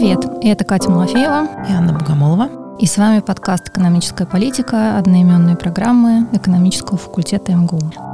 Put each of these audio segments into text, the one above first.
Привет, это Катя Малафеева и Анна Богомолова. И с вами подкаст «Экономическая политика» одноименной программы экономического факультета МГУ.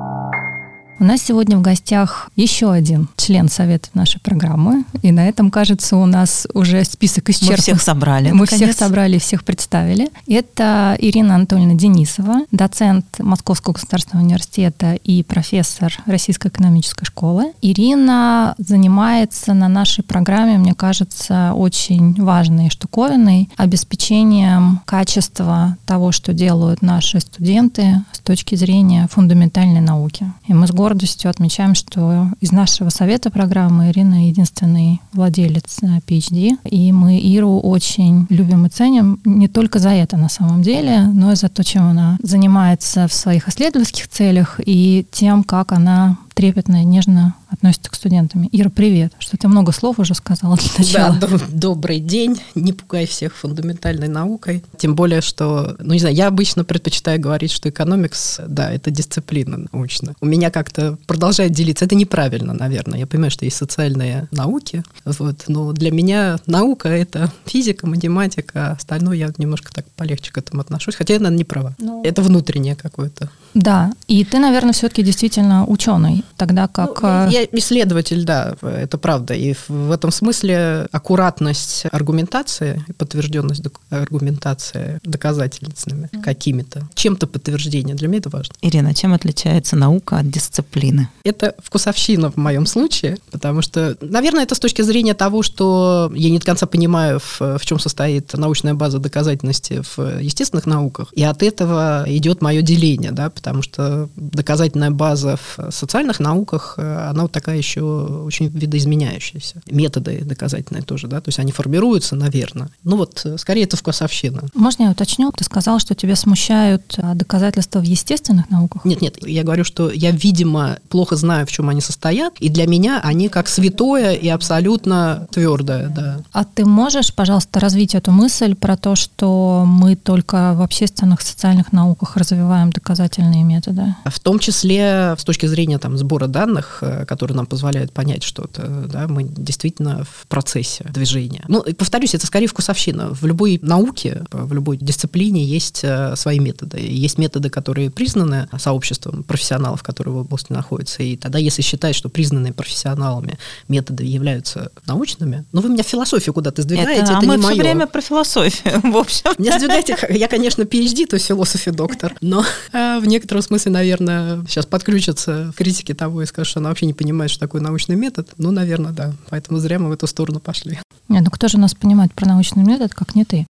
У нас сегодня в гостях еще один член совета нашей программы. И на этом, кажется, у нас уже список исчерпан. Мы всех собрали. Мы наконец. всех собрали, всех представили. Это Ирина Анатольевна Денисова, доцент Московского государственного университета и профессор Российской экономической школы. Ирина занимается на нашей программе, мне кажется, очень важной штуковиной обеспечением качества того, что делают наши студенты с точки зрения фундаментальной науки. И мы с гордостью отмечаем, что из нашего совета программы Ирина единственный владелец PhD, э, и мы Иру очень любим и ценим не только за это на самом деле, но и за то, чем она занимается в своих исследовательских целях и тем, как она трепетно и нежно относится к студентам. Ира, привет. Что ты много слов уже сказала для начала. Да, доб- добрый день. Не пугай всех фундаментальной наукой. Тем более, что, ну не знаю, я обычно предпочитаю говорить, что экономикс, да, это дисциплина научная. У меня как-то продолжает делиться. Это неправильно, наверное. Я понимаю, что есть социальные науки, вот, но для меня наука — это физика, математика, а остальное я немножко так полегче к этому отношусь. Хотя я, наверное, не права. Ну, это внутреннее какое-то. Да, и ты, наверное, все-таки действительно ученый тогда как... Ну, я исследователь, да, это правда. И в этом смысле аккуратность аргументации, подтвержденность аргументации доказательными mm-hmm. какими-то, чем-то подтверждение, для меня это важно. Ирина, чем отличается наука от дисциплины? Это вкусовщина в моем случае, потому что, наверное, это с точки зрения того, что я не до конца понимаю, в, в чем состоит научная база доказательности в естественных науках, и от этого идет мое деление, да, потому что доказательная база в социальных социальных науках э, она вот такая еще очень видоизменяющаяся. Методы доказательные тоже, да, то есть они формируются, наверное. Ну вот, э, скорее это вкусовщина. Можно я уточню? Ты сказал, что тебя смущают а, доказательства в естественных науках? Нет, нет, я говорю, что я, видимо, плохо знаю, в чем они состоят, и для меня они как святое и абсолютно твердое, да. А ты можешь, пожалуйста, развить эту мысль про то, что мы только в общественных социальных науках развиваем доказательные методы? В том числе с точки зрения там, сбора данных, э, которые нам позволяют понять что-то, да, мы действительно в процессе движения. Ну, повторюсь, это скорее вкусовщина. В любой науке, в любой дисциплине есть э, свои методы. Есть методы, которые признаны сообществом профессионалов, которые в области находятся. И тогда, если считать, что признанные профессионалами методы являются научными, ну, вы меня в философию куда-то сдвигаете, это, это а не мы мое. все время про философию, в общем. Не сдвигайте, я, конечно, PhD, то есть философия доктор, но э, в некотором смысле, наверное, сейчас подключатся критики того и скажут, что она вообще не понимает, что такое научный метод. Ну, наверное, да. Поэтому зря мы в эту сторону пошли. Нет, ну кто же нас понимает про научный метод, как не ты?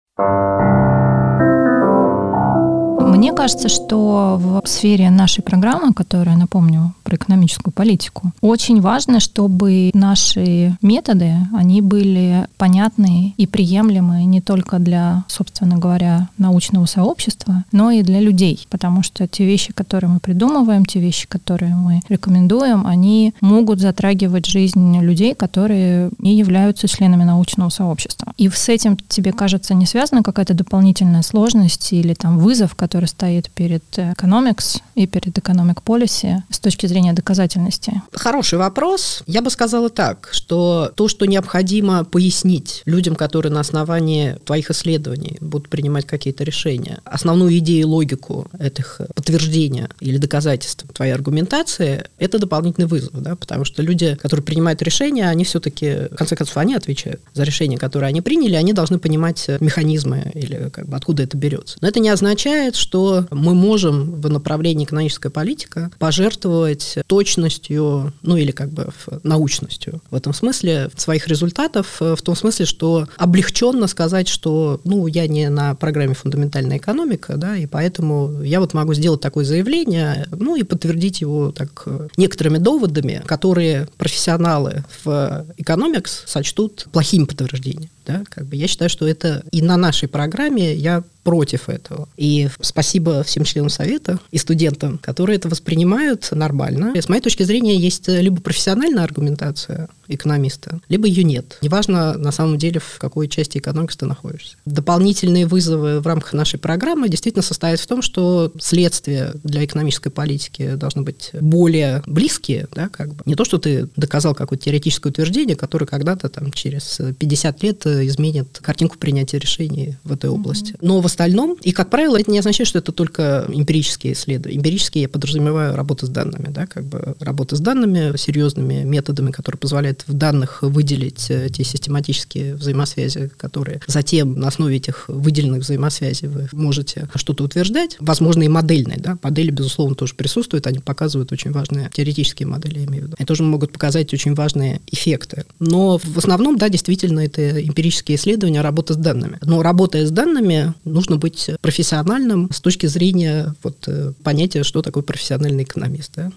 Мне кажется, что в сфере нашей программы, которая, напомню, про экономическую политику, очень важно, чтобы наши методы, они были понятны и приемлемы не только для, собственно говоря, научного сообщества, но и для людей. Потому что те вещи, которые мы придумываем, те вещи, которые мы рекомендуем, они могут затрагивать жизнь людей, которые не являются членами научного сообщества. И с этим тебе кажется не связана какая-то дополнительная сложность или там вызов, который стоит перед Economics и перед Economic Policy с точки зрения доказательности? Хороший вопрос. Я бы сказала так, что то, что необходимо пояснить людям, которые на основании твоих исследований будут принимать какие-то решения, основную идею и логику этих подтверждения или доказательств твоей аргументации, это дополнительный вызов, да, потому что люди, которые принимают решения, они все-таки, в конце концов, они отвечают за решение, которое они приняли, они должны понимать механизмы или как бы откуда это берется. Но это не означает, что что мы можем в направлении экономическая политика пожертвовать точностью, ну или как бы научностью в этом смысле своих результатов, в том смысле, что облегченно сказать, что ну я не на программе фундаментальная экономика, да, и поэтому я вот могу сделать такое заявление, ну и подтвердить его так некоторыми доводами, которые профессионалы в экономикс сочтут плохими подтверждениями. Да, как бы я считаю, что это и на нашей программе я против этого. И спасибо всем членам совета и студентам, которые это воспринимают нормально. И с моей точки зрения есть либо профессиональная аргументация экономиста, либо ее нет. Неважно, на самом деле, в какой части экономики ты находишься. Дополнительные вызовы в рамках нашей программы действительно состоят в том, что следствия для экономической политики должны быть более близкие, да, как бы. Не то, что ты доказал какое-то теоретическое утверждение, которое когда-то там через 50 лет это изменит картинку принятия решений в этой области. Но в остальном, и как правило, это не означает, что это только эмпирические исследования. Эмпирические я подразумеваю работу с данными, да, как бы работа с данными, серьезными методами, которые позволяют в данных выделить э, те систематические взаимосвязи, которые затем на основе этих выделенных взаимосвязей вы можете что-то утверждать. Возможно, и модельные, да, модели, безусловно, тоже присутствуют, они показывают очень важные теоретические модели, я имею в виду. Они тоже могут показать очень важные эффекты. Но в основном, да, действительно, это эмпирические исследования, работа с данными. Но работая с данными, нужно быть профессиональным с точки зрения вот, э, понятия, что такое профессиональный экономист. Да?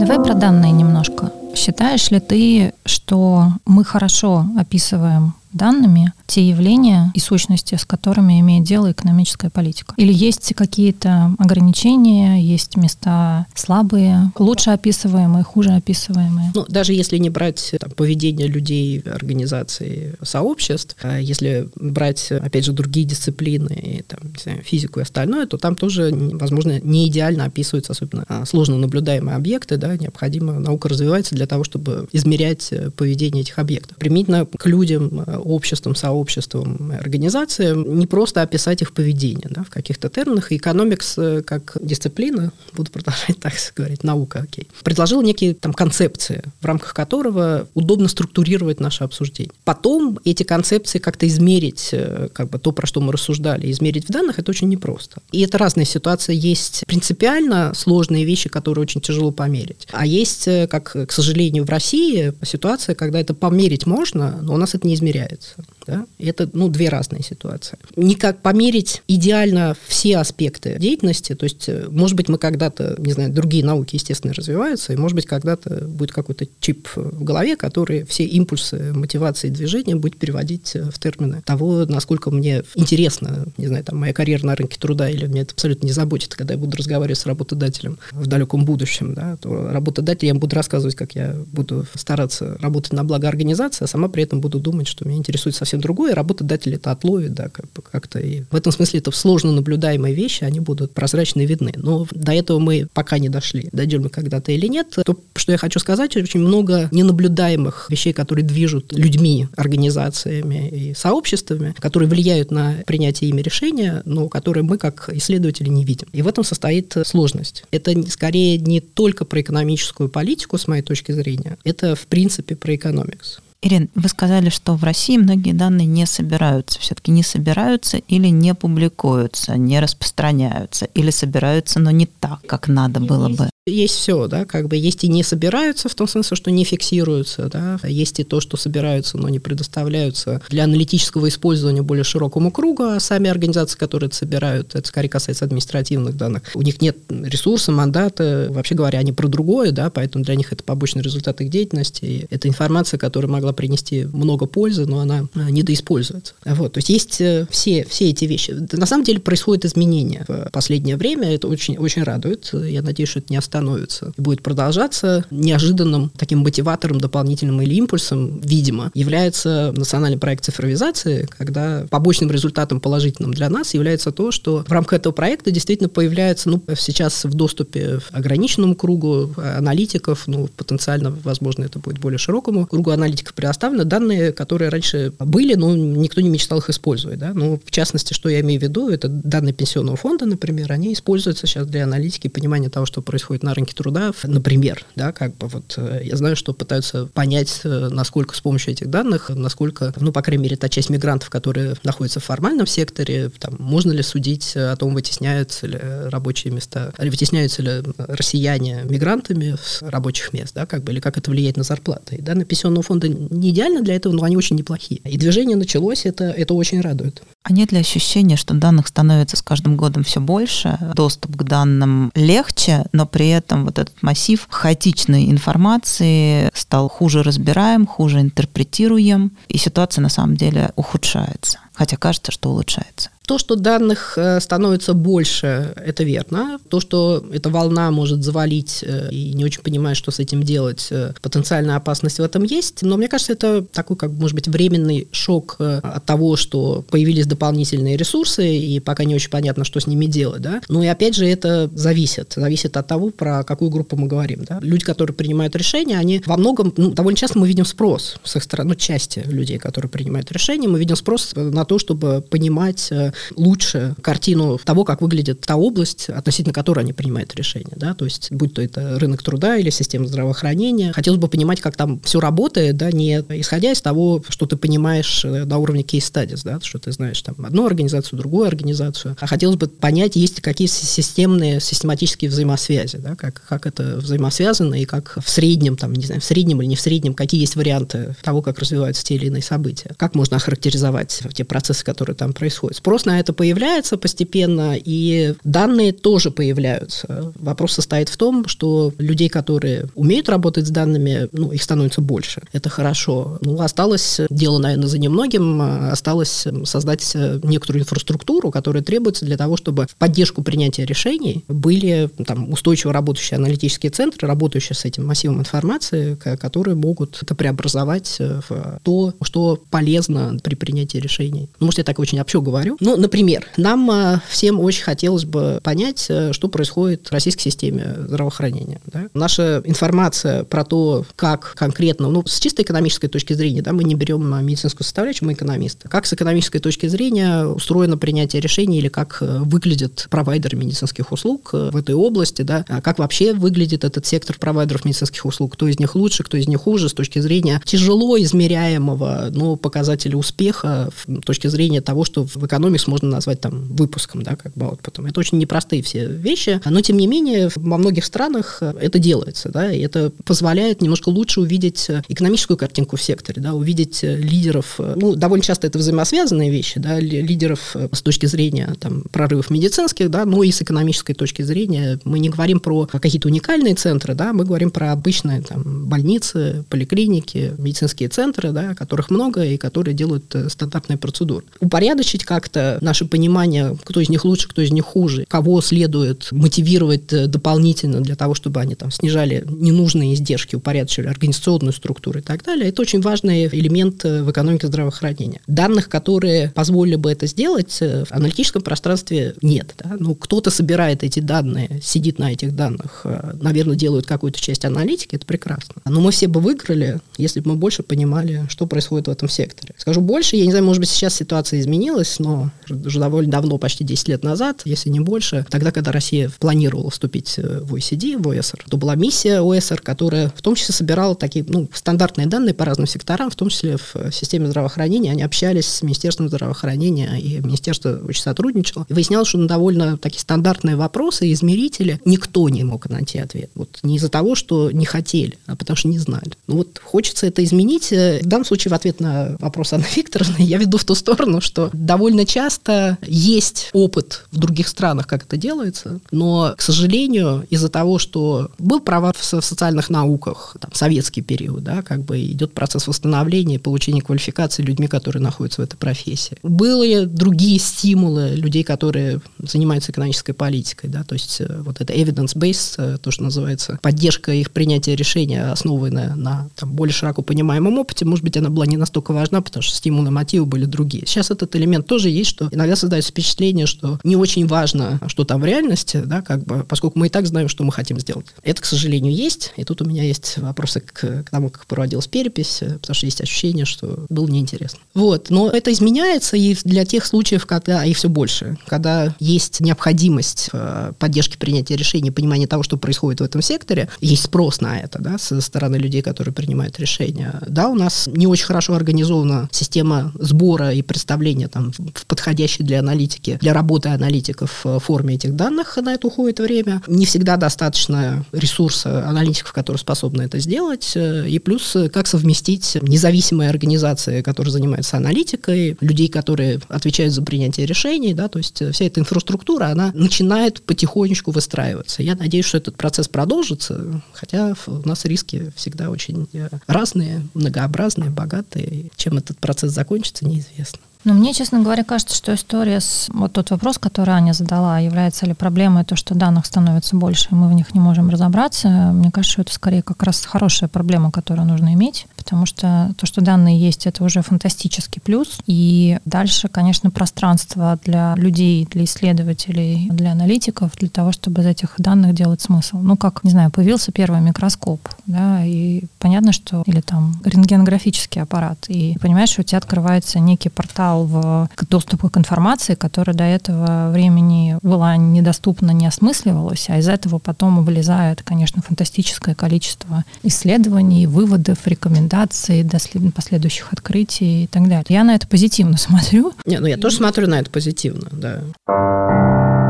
Давай про данные немножко. Считаешь ли ты, что мы хорошо описываем данными те явления и сущности, с которыми имеет дело экономическая политика? Или есть какие-то ограничения, есть места слабые, лучше описываемые, хуже описываемые? Ну, даже если не брать там, поведение людей, организаций, сообществ, а если брать, опять же, другие дисциплины, и, там, знаю, физику и остальное, то там тоже, возможно, не идеально описываются особенно а, сложно наблюдаемые объекты, да, необходимо, наука развивается для того, чтобы измерять э, поведение этих объектов. Применительно к людям, обществам, сообществам, организациям, не просто описать их поведение да, в каких-то терминах. Экономикс э, как дисциплина, буду продолжать так говорить, наука, окей, предложил некие там концепции, в рамках которого удобно структурировать наше обсуждение. Потом эти концепции как-то измерить, э, как бы то, про что мы рассуждали, измерить в данных, это очень непросто. И это разные ситуации. Есть принципиально сложные вещи, которые очень тяжело померить. А есть, э, как, к сожалению, в России ситуация, когда это померить можно, но у нас это не измеряется является. Да? Это ну, две разные ситуации. Никак померить идеально все аспекты деятельности, то есть, э, может быть, мы когда-то, не знаю, другие науки, естественно, развиваются, и, может быть, когда-то будет какой-то чип в голове, который все импульсы мотивации движения будет переводить э, в термины того, насколько мне интересно, не знаю, там, моя карьера на рынке труда, или мне это абсолютно не заботит, когда я буду разговаривать с работодателем в далеком будущем, да, то работодатель я буду рассказывать, как я буду стараться работать на благо организации, а сама при этом буду думать, что меня интересует совсем другое, работодатель это отловит, да, как, как-то. И в этом смысле это сложно наблюдаемые вещи, они будут прозрачно видны. Но до этого мы пока не дошли. Дойдем мы когда-то или нет. То, что я хочу сказать, очень много ненаблюдаемых вещей, которые движут людьми, организациями и сообществами, которые влияют на принятие ими решения, но которые мы, как исследователи, не видим. И в этом состоит сложность. Это скорее не только про экономическую политику, с моей точки зрения, это, в принципе, про экономикс. Ирин, вы сказали, что в России многие данные не собираются, все-таки не собираются или не публикуются, не распространяются, или собираются, но не так, как надо было бы. Есть все, да, как бы есть и не собираются, в том смысле, что не фиксируются, да, есть и то, что собираются, но не предоставляются для аналитического использования более широкому кругу, а сами организации, которые это собирают, это скорее касается административных данных, у них нет ресурса, мандата, вообще говоря, они про другое, да, поэтому для них это побочный результат их деятельности, и это информация, которая могла принести много пользы, но она а, недоиспользуется. Вот, то есть есть э, все, все эти вещи. На самом деле происходят изменения в последнее время, это очень, очень радует, я надеюсь, что это не остановится и будет продолжаться. Неожиданным таким мотиватором дополнительным или импульсом, видимо, является национальный проект цифровизации, когда побочным результатом положительным для нас является то, что в рамках этого проекта действительно появляется, ну, сейчас в доступе ограниченному кругу аналитиков, ну, потенциально, возможно, это будет более широкому кругу аналитиков предоставлены данные, которые раньше были, но никто не мечтал их использовать, да, ну, в частности, что я имею в виду, это данные пенсионного фонда, например, они используются сейчас для аналитики и понимания того, что происходит на рынке труда, например, да, как бы вот э, я знаю, что пытаются понять, э, насколько с помощью этих данных, насколько, ну, по крайней мере, та часть мигрантов, которые находятся в формальном секторе, там, можно ли судить о том, вытесняются ли рабочие места, или вытесняются ли россияне мигрантами с рабочих мест, да, как бы, или как это влияет на зарплаты. И данные пенсионного фонда не идеально для этого, но они очень неплохие. И движение началось, это, это очень радует. А нет ли ощущения, что данных становится с каждым годом все больше, доступ к данным легче, но при этом вот этот массив хаотичной информации стал хуже разбираем, хуже интерпретируем, и ситуация на самом деле ухудшается? Хотя кажется, что улучшается. То, что данных э, становится больше, это верно. То, что эта волна может завалить э, и не очень понимает, что с этим делать, э, потенциальная опасность в этом есть. Но мне кажется, это такой, как может быть, временный шок от того, что появились дополнительные ресурсы, и пока не очень понятно, что с ними делать. Да? Ну и опять же, это зависит. Зависит от того, про какую группу мы говорим. Да? Люди, которые принимают решения, они во многом, ну, довольно часто мы видим спрос с их стороны, ну, части людей, которые принимают решения, мы видим спрос на то, чтобы понимать лучше картину того, как выглядит та область, относительно которой они принимают решения. Да? То есть, будь то это рынок труда или система здравоохранения, хотелось бы понимать, как там все работает, да, не исходя из того, что ты понимаешь э, на уровне кейс-стадис, да, что ты знаешь там одну организацию, другую организацию, а хотелось бы понять, есть ли какие системные, систематические взаимосвязи, да, как, как это взаимосвязано и как в среднем, там, не знаю, в среднем или не в среднем, какие есть варианты того, как развиваются те или иные события, как можно охарактеризовать те процессы, которые там происходят. Спрос на это появляется постепенно, и данные тоже появляются. Вопрос состоит в том, что людей, которые умеют работать с данными, ну, их становится больше. Это хорошо. Ну, осталось дело, наверное, за немногим, осталось создать некоторую инфраструктуру, которая требуется для того, чтобы в поддержку принятия решений были там, устойчиво работающие аналитические центры, работающие с этим массивом информации, которые могут это преобразовать в то, что полезно при принятии решений. Может, я так очень общо говорю. Но, например, нам а, всем очень хотелось бы понять, э, что происходит в российской системе здравоохранения. Да? Наша информация про то, как конкретно, ну, с чисто экономической точки зрения, да, мы не берем медицинскую составляющую, мы экономисты. Как с экономической точки зрения устроено принятие решений или как э, выглядит провайдер медицинских услуг э, в этой области, да, а как вообще выглядит этот сектор провайдеров медицинских услуг, кто из них лучше, кто из них хуже, с точки зрения тяжело измеряемого, но показателя успеха, с точки зрения того, что в экономике можно назвать там выпуском, да, как бы вот потом. Это очень непростые все вещи, но тем не менее во многих странах это делается, да, и это позволяет немножко лучше увидеть экономическую картинку в секторе, да, увидеть лидеров, ну, довольно часто это взаимосвязанные вещи, да, лидеров с точки зрения там прорывов медицинских, да, но и с экономической точки зрения. Мы не говорим про какие-то уникальные центры, да, мы говорим про обычные там больницы, поликлиники, медицинские центры, да, которых много и которые делают стандартные процедуры. Упорядочить как-то наше понимание, кто из них лучше, кто из них хуже, кого следует мотивировать э, дополнительно для того, чтобы они там снижали ненужные издержки, упорядочивали организационную структуру и так далее, это очень важный элемент э, в экономике здравоохранения. Данных, которые позволили бы это сделать, э, в аналитическом пространстве нет. Да? Ну, кто-то собирает эти данные, сидит на этих данных, наверное, делают какую-то часть аналитики, это прекрасно. Но мы все бы выиграли, если бы мы больше понимали, что происходит в этом секторе. Скажу больше, я не знаю, может быть, сейчас ситуация изменилась, но уже довольно давно, почти 10 лет назад, если не больше, тогда, когда Россия планировала вступить э, в OECD, в ОСР, то была миссия ОСР, которая в том числе собирала такие ну, стандартные данные по разным секторам, в том числе в э, системе здравоохранения. Они общались с Министерством здравоохранения, и Министерство очень сотрудничало. И выяснялось, что на довольно такие стандартные вопросы, измерители, никто не мог найти ответ. Вот не из-за того, что не хотели, а потому что не знали. Ну вот хочется это изменить. Э, в данном случае в ответ на вопрос Анны Викторовны я веду в ту сторону, что довольно часто есть опыт в других странах, как это делается, но, к сожалению, из-за того, что был провал в социальных науках, там, советский период, да, как бы идет процесс восстановления получения квалификации людьми, которые находятся в этой профессии. Были другие стимулы людей, которые занимаются экономической политикой, да, то есть э, вот это evidence-based, э, то, что называется, поддержка их принятия решения, основанная на там, более широко понимаемом опыте, может быть, она была не настолько важна, потому что стимулы, мотивы были другие. Сейчас этот элемент тоже есть, что иногда создается впечатление, что не очень важно, что там в реальности, да, как бы, поскольку мы и так знаем, что мы хотим сделать. Это, к сожалению, есть. И тут у меня есть вопросы к, к тому, как проводилась перепись, потому что есть ощущение, что было неинтересно. Вот. Но это изменяется и для тех случаев, когда, и все больше, когда есть необходимость в поддержке принятия решений, понимания того, что происходит в этом секторе, есть спрос на это, да, со стороны людей, которые принимают решения. Да, у нас не очень хорошо организована система сбора и представления там в подходящей для аналитики, для работы аналитиков в форме этих данных, на это уходит время. Не всегда достаточно ресурса аналитиков, которые способны это сделать. И плюс, как совместить независимые организации, которые занимаются аналитикой, людей, которые отвечают за принятие решений, да, то есть вся эта инфраструктура, она начинает потихонечку выстраиваться. Я надеюсь, что этот процесс продолжится, хотя у нас риски всегда очень разные, многообразные, богатые. Чем этот процесс закончится, неизвестно. Но мне, честно говоря, кажется, что история с... Вот тот вопрос, который Аня задала, является ли проблемой то, что данных становится больше, и мы в них не можем разобраться, мне кажется, что это скорее как раз хорошая проблема, которую нужно иметь, потому что то, что данные есть, это уже фантастический плюс. И дальше, конечно, пространство для людей, для исследователей, для аналитиков, для того, чтобы из этих данных делать смысл. Ну, как, не знаю, появился первый микроскоп, да, и понятно, что... Или там рентгенографический аппарат, и понимаешь, у тебя открывается некий портал в доступу к информации, которая до этого времени была недоступна, не осмысливалась, а из этого потом вылезает, конечно, фантастическое количество исследований, выводов, рекомендаций, до последующих открытий и так далее. Я на это позитивно смотрю. Не, ну я тоже смотрю на это позитивно, да.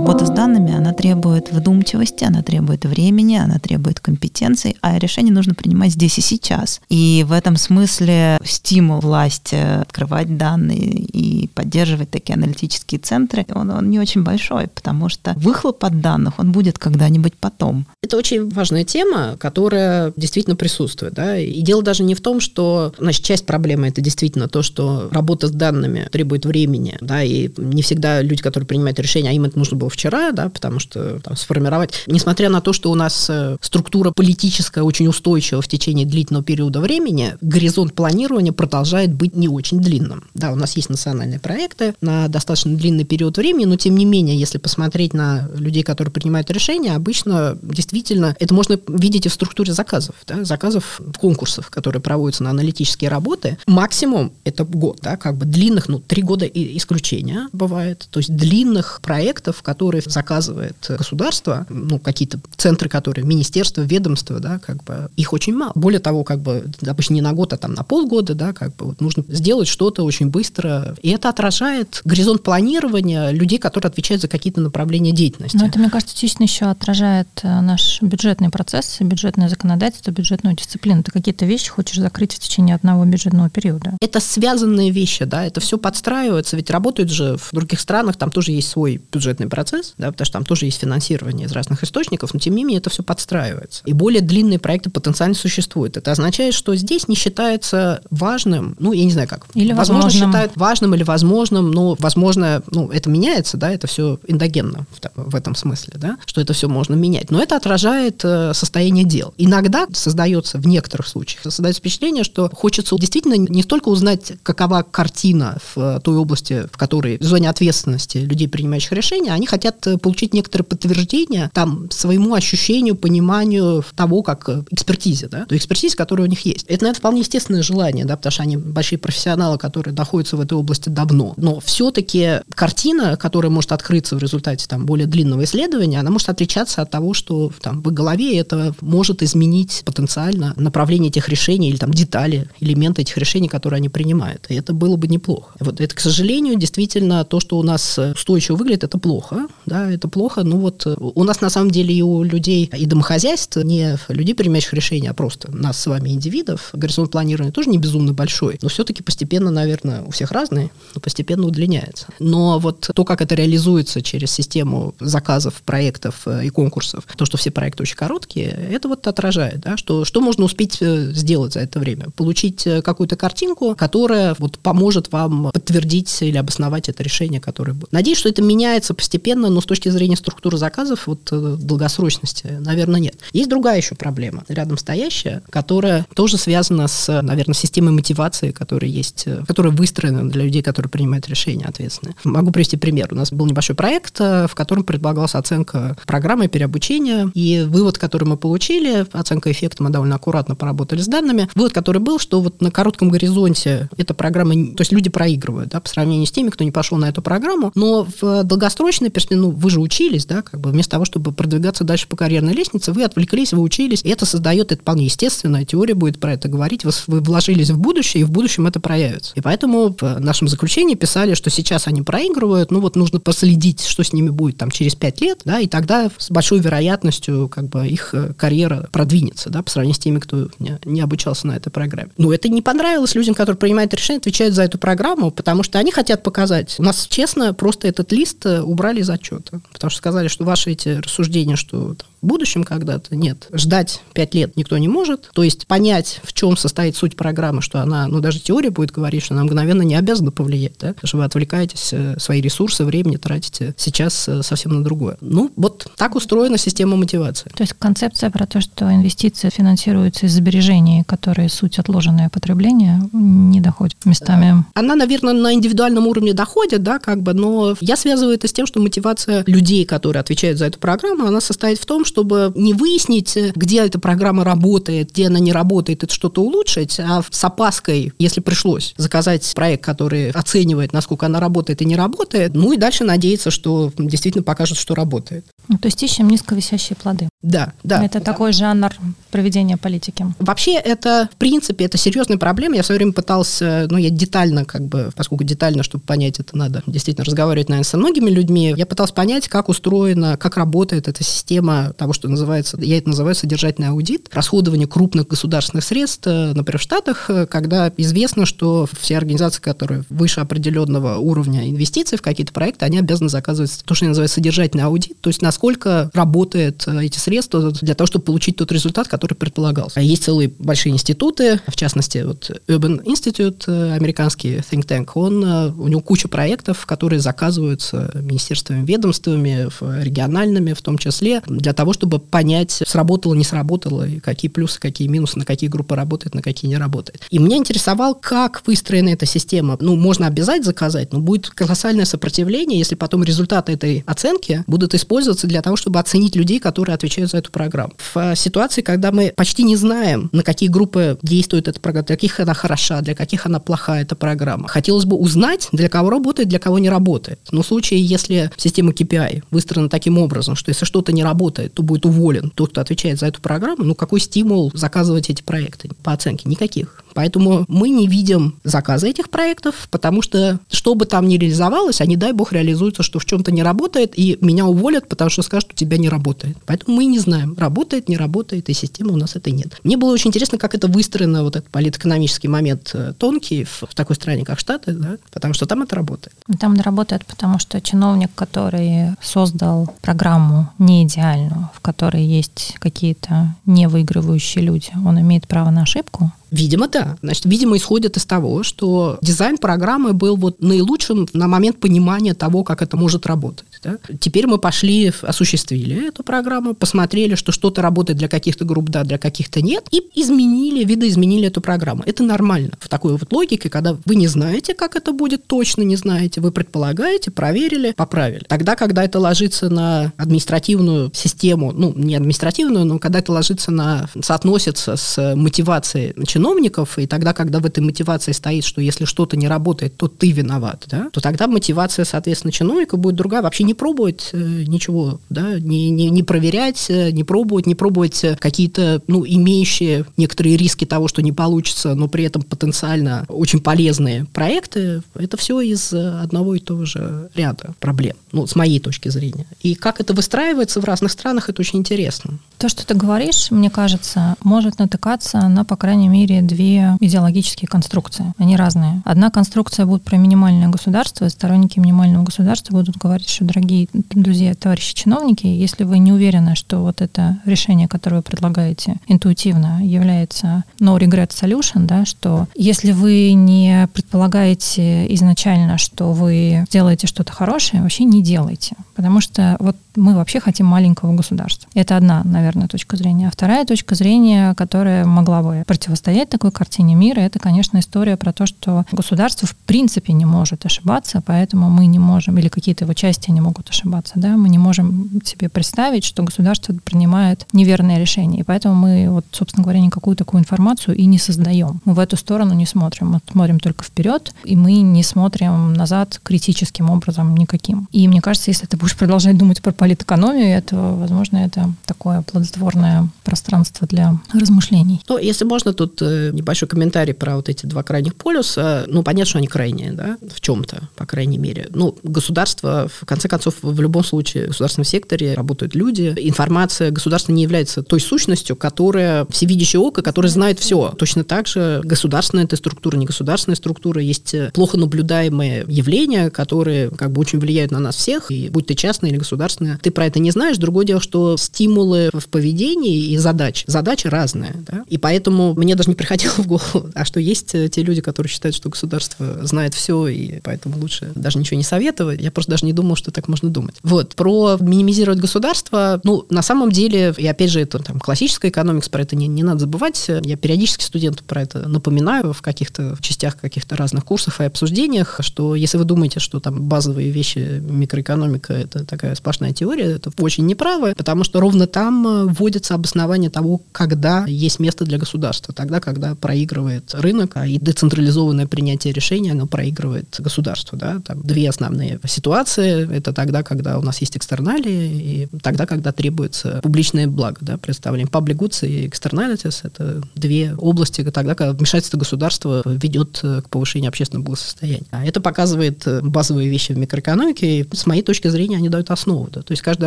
Работа с данными, она требует вдумчивости, она требует времени, она требует компетенций, а решение нужно принимать здесь и сейчас. И в этом смысле стимул власти открывать данные и поддерживать такие аналитические центры, он, он не очень большой, потому что выхлоп от данных, он будет когда-нибудь потом. Это очень важная тема, которая действительно присутствует. Да? И дело даже не в том, что значит, часть проблемы это действительно то, что работа с данными требует времени, да, и не всегда люди, которые принимают решения, а им это нужно было вчера, да, потому что там, сформировать, несмотря на то, что у нас э, структура политическая очень устойчива в течение длительного периода времени, горизонт планирования продолжает быть не очень длинным. Да, у нас есть национальные проекты на достаточно длинный период времени, но тем не менее, если посмотреть на людей, которые принимают решения, обычно действительно это можно видеть и в структуре заказов, да, заказов конкурсов, которые проводятся на аналитические работы. Максимум это год, да, как бы длинных, ну, три года исключения бывает, то есть длинных проектов, которые которые заказывает государство, ну, какие-то центры, которые, министерства, ведомства, да, как бы, их очень мало. Более того, как бы, допустим, не на год, а там на полгода, да, как бы, вот нужно сделать что-то очень быстро. И это отражает горизонт планирования людей, которые отвечают за какие-то направления деятельности. Но это, мне кажется, частично еще отражает э, наш бюджетный процесс, бюджетное законодательство, бюджетную дисциплину. Ты какие-то вещи хочешь закрыть в течение одного бюджетного периода. Это связанные вещи, да, это все подстраивается, ведь работают же в других странах, там тоже есть свой бюджетный процесс, процесс, да, потому что там тоже есть финансирование из разных источников, но тем не менее это все подстраивается. И более длинные проекты потенциально существуют. Это означает, что здесь не считается важным, ну, я не знаю как, или возможно, возможным. считают важным или возможным, но, возможно, ну, это меняется, да, это все эндогенно в, в этом смысле, да, что это все можно менять. Но это отражает э, состояние дел. Иногда создается, в некоторых случаях, создается впечатление, что хочется действительно не столько узнать, какова картина в той области, в которой в зоне ответственности людей, принимающих решения, они хотят хотят э, получить некоторое подтверждение там своему ощущению, пониманию того, как э, экспертизе, да, той экспертизе, которая у них есть. Это, наверное, вполне естественное желание, да, потому что они большие профессионалы, которые находятся в этой области давно. Но все-таки картина, которая может открыться в результате там более длинного исследования, она может отличаться от того, что там в голове это может изменить потенциально направление этих решений или там детали, элементы этих решений, которые они принимают. И это было бы неплохо. Вот это, к сожалению, действительно то, что у нас устойчиво выглядит, это плохо да, это плохо. Ну вот э, у нас на самом деле и у людей, и домохозяйств, не людей, принимающих решения, а просто нас с вами, индивидов, горизонт планирования тоже не безумно большой, но все-таки постепенно, наверное, у всех разный, но постепенно удлиняется. Но вот то, как это реализуется через систему заказов, проектов э, и конкурсов, то, что все проекты очень короткие, это вот отражает, да, что, что можно успеть э, сделать за это время? Получить какую-то картинку, которая вот поможет вам подтвердить или обосновать это решение, которое будет. Надеюсь, что это меняется постепенно, постепенно, но с точки зрения структуры заказов, вот э, долгосрочности, наверное, нет. Есть другая еще проблема, рядом стоящая, которая тоже связана с, наверное, системой мотивации, которая есть, э, которая выстроена для людей, которые принимают решения ответственные. Могу привести пример. У нас был небольшой проект, э, в котором предполагалась оценка программы переобучения, и вывод, который мы получили, оценка эффекта, мы довольно аккуратно поработали с данными, вывод, который был, что вот на коротком горизонте эта программа, то есть люди проигрывают, да, по сравнению с теми, кто не пошел на эту программу, но в долгосрочной перспективе ну, вы же учились, да, как бы вместо того, чтобы продвигаться дальше по карьерной лестнице, вы отвлеклись, вы учились, и это создает, это вполне естественно, теория будет про это говорить, вы, вы вложились в будущее, и в будущем это проявится. И поэтому в нашем заключении писали, что сейчас они проигрывают, ну вот нужно последить, что с ними будет там через пять лет, да, и тогда с большой вероятностью как бы их э, карьера продвинется, да, по сравнению с теми, кто не, не обучался на этой программе. Но это не понравилось людям, которые принимают решения, отвечают за эту программу, потому что они хотят показать. У нас, честно, просто этот лист э, убрали из отчета. Потому что сказали, что ваши эти рассуждения, что там, будущем когда-то. Нет, ждать пять лет никто не может. То есть понять, в чем состоит суть программы, что она, ну, даже теория будет говорить, что она мгновенно не обязана повлиять, да, потому что вы отвлекаетесь, э, свои ресурсы, времени тратите сейчас э, совсем на другое. Ну, вот так устроена система мотивации. То есть концепция про то, что инвестиции финансируются из сбережений, которые суть отложенное потребление, не доходит местами. Она, наверное, на индивидуальном уровне доходит, да, как бы, но я связываю это с тем, что мотивация людей, которые отвечают за эту программу, она состоит в том, чтобы не выяснить, где эта программа работает, где она не работает, это что-то улучшить, а с опаской, если пришлось заказать проект, который оценивает, насколько она работает и не работает, ну и дальше надеяться, что действительно покажет, что работает. Ну, то есть ищем низковисящие плоды. Да, да. Это такой жанр проведения политики. Вообще это, в принципе, это серьезная проблема. Я в свое время пытался, ну, я детально, как бы, поскольку детально, чтобы понять это, надо действительно разговаривать, наверное, со многими людьми. Я пытался понять, как устроена, как работает эта система того, что называется, я это называю содержательный аудит, расходование крупных государственных средств, э, например, в Штатах, э, когда известно, что все организации, которые выше определенного уровня инвестиций в какие-то проекты, они обязаны заказывать то, что я называю содержательный аудит, то есть насколько работают э, эти средства для того, чтобы получить тот результат, который предполагался. Есть целые большие институты, в частности, вот Urban Institute, американский think tank, он, у него куча проектов, которые заказываются министерствами, ведомствами, региональными в том числе, для того, чтобы понять, сработало, не сработало, и какие плюсы, какие минусы, на какие группы работает, на какие не работает. И меня интересовал, как выстроена эта система. Ну, можно обязать заказать, но будет колоссальное сопротивление, если потом результаты этой оценки будут использоваться для того, чтобы оценить людей, которые отвечают за эту программу. В ситуации, когда мы почти не знаем, на какие группы действует эта программа, для каких она хороша, для каких она плохая, эта программа, хотелось бы узнать, для кого работает, для кого не работает. Но в случае, если система KPI выстроена таким образом, что если что-то не работает, то будет уволен тот, кто отвечает за эту программу, ну какой стимул заказывать эти проекты по оценке? Никаких. Поэтому мы не видим заказа этих проектов, потому что что бы там ни реализовалось, они, дай бог, реализуются, что в чем-то не работает, и меня уволят, потому что скажут, у тебя не работает. Поэтому мы не знаем, работает, не работает, и системы у нас этой нет. Мне было очень интересно, как это выстроено, вот этот политэкономический момент э, тонкий в, в такой стране, как Штаты, да, потому что там это работает. Там это работает, потому что чиновник, который создал программу не идеальную, в которой есть какие-то невыигрывающие люди, он имеет право на ошибку, Видимо, да. Значит, видимо, исходит из того, что дизайн программы был вот наилучшим на момент понимания того, как это может работать. Да? Теперь мы пошли, осуществили эту программу, посмотрели, что что-то работает для каких-то групп, да, для каких-то нет, и изменили, видоизменили эту программу. Это нормально. В такой вот логике, когда вы не знаете, как это будет, точно не знаете, вы предполагаете, проверили, поправили. Тогда, когда это ложится на административную систему, ну, не административную, но когда это ложится на, соотносится с мотивацией чиновников, и тогда, когда в этой мотивации стоит, что если что-то не работает, то ты виноват, да, то тогда мотивация, соответственно, чиновника будет другая, вообще не пробовать э, ничего, да, не, не, не проверять, э, не пробовать, не пробовать э, какие-то, ну, имеющие некоторые риски того, что не получится, но при этом потенциально очень полезные проекты, это все из одного и того же ряда проблем, ну, с моей точки зрения. И как это выстраивается в разных странах, это очень интересно. То, что ты говоришь, мне кажется, может натыкаться на, по крайней мере, две идеологические конструкции. Они разные. Одна конструкция будет про минимальное государство, и сторонники минимального государства будут говорить, что, дорогие друзья, товарищи чиновники, если вы не уверены, что вот это решение, которое вы предлагаете интуитивно, является no regret solution, да, что если вы не предполагаете изначально, что вы делаете что-то хорошее, вообще не делайте. Потому что вот мы вообще хотим маленького государства. Это одна, наверное, точка зрения. А вторая точка зрения, которая могла бы противостоять такой картине мира, это, конечно, история про то, что государство в принципе не может ошибаться, поэтому мы не можем, или какие-то его части не могут ошибаться, да, мы не можем себе представить, что государство принимает неверные решения, и поэтому мы, вот, собственно говоря, никакую такую информацию и не создаем. Мы в эту сторону не смотрим, мы смотрим только вперед, и мы не смотрим назад критическим образом никаким. И мне кажется, если ты будешь продолжать думать про политэкономию, это, возможно, это такое плодотворное пространство для размышлений. Ну, если можно, тут э, небольшой комментарий про вот эти два крайних полюса. Ну, понятно, что они крайние, да, в чем-то, по крайней мере. Ну, государство, в конце концов, концов, в любом случае в государственном секторе работают люди. Информация государства не является той сущностью, которая всевидящее око, которая знает все. Точно так же государственная эта структура, не государственная структура, есть плохо наблюдаемые явления, которые как бы очень влияют на нас всех, и будь ты частная или государственная, ты про это не знаешь. Другое дело, что стимулы в поведении и задач, задачи разные. Да? И поэтому мне даже не приходило в голову, а что есть те люди, которые считают, что государство знает все, и поэтому лучше даже ничего не советовать. Я просто даже не думал, что так можно думать. Вот. Про минимизировать государство, ну, на самом деле, и опять же, это там классическая экономика, про это не, не надо забывать. Я периодически студентам про это напоминаю в каких-то частях каких-то разных курсов и обсуждениях, что если вы думаете, что там базовые вещи микроэкономика это такая сплошная теория, это очень неправы, потому что ровно там э, вводится обоснование того, когда есть место для государства, тогда, когда проигрывает рынок, а и децентрализованное принятие решения, оно проигрывает государству. Да? Там две основные ситуации. Это тогда, когда у нас есть экстерналии, и тогда, когда требуется публичное благо. Да? Представление public goods и externalities – это две области, тогда, когда вмешательство государства ведет к повышению общественного благосостояния. А это показывает базовые вещи в микроэкономике, и с моей точки зрения они дают основу. Да? То есть каждый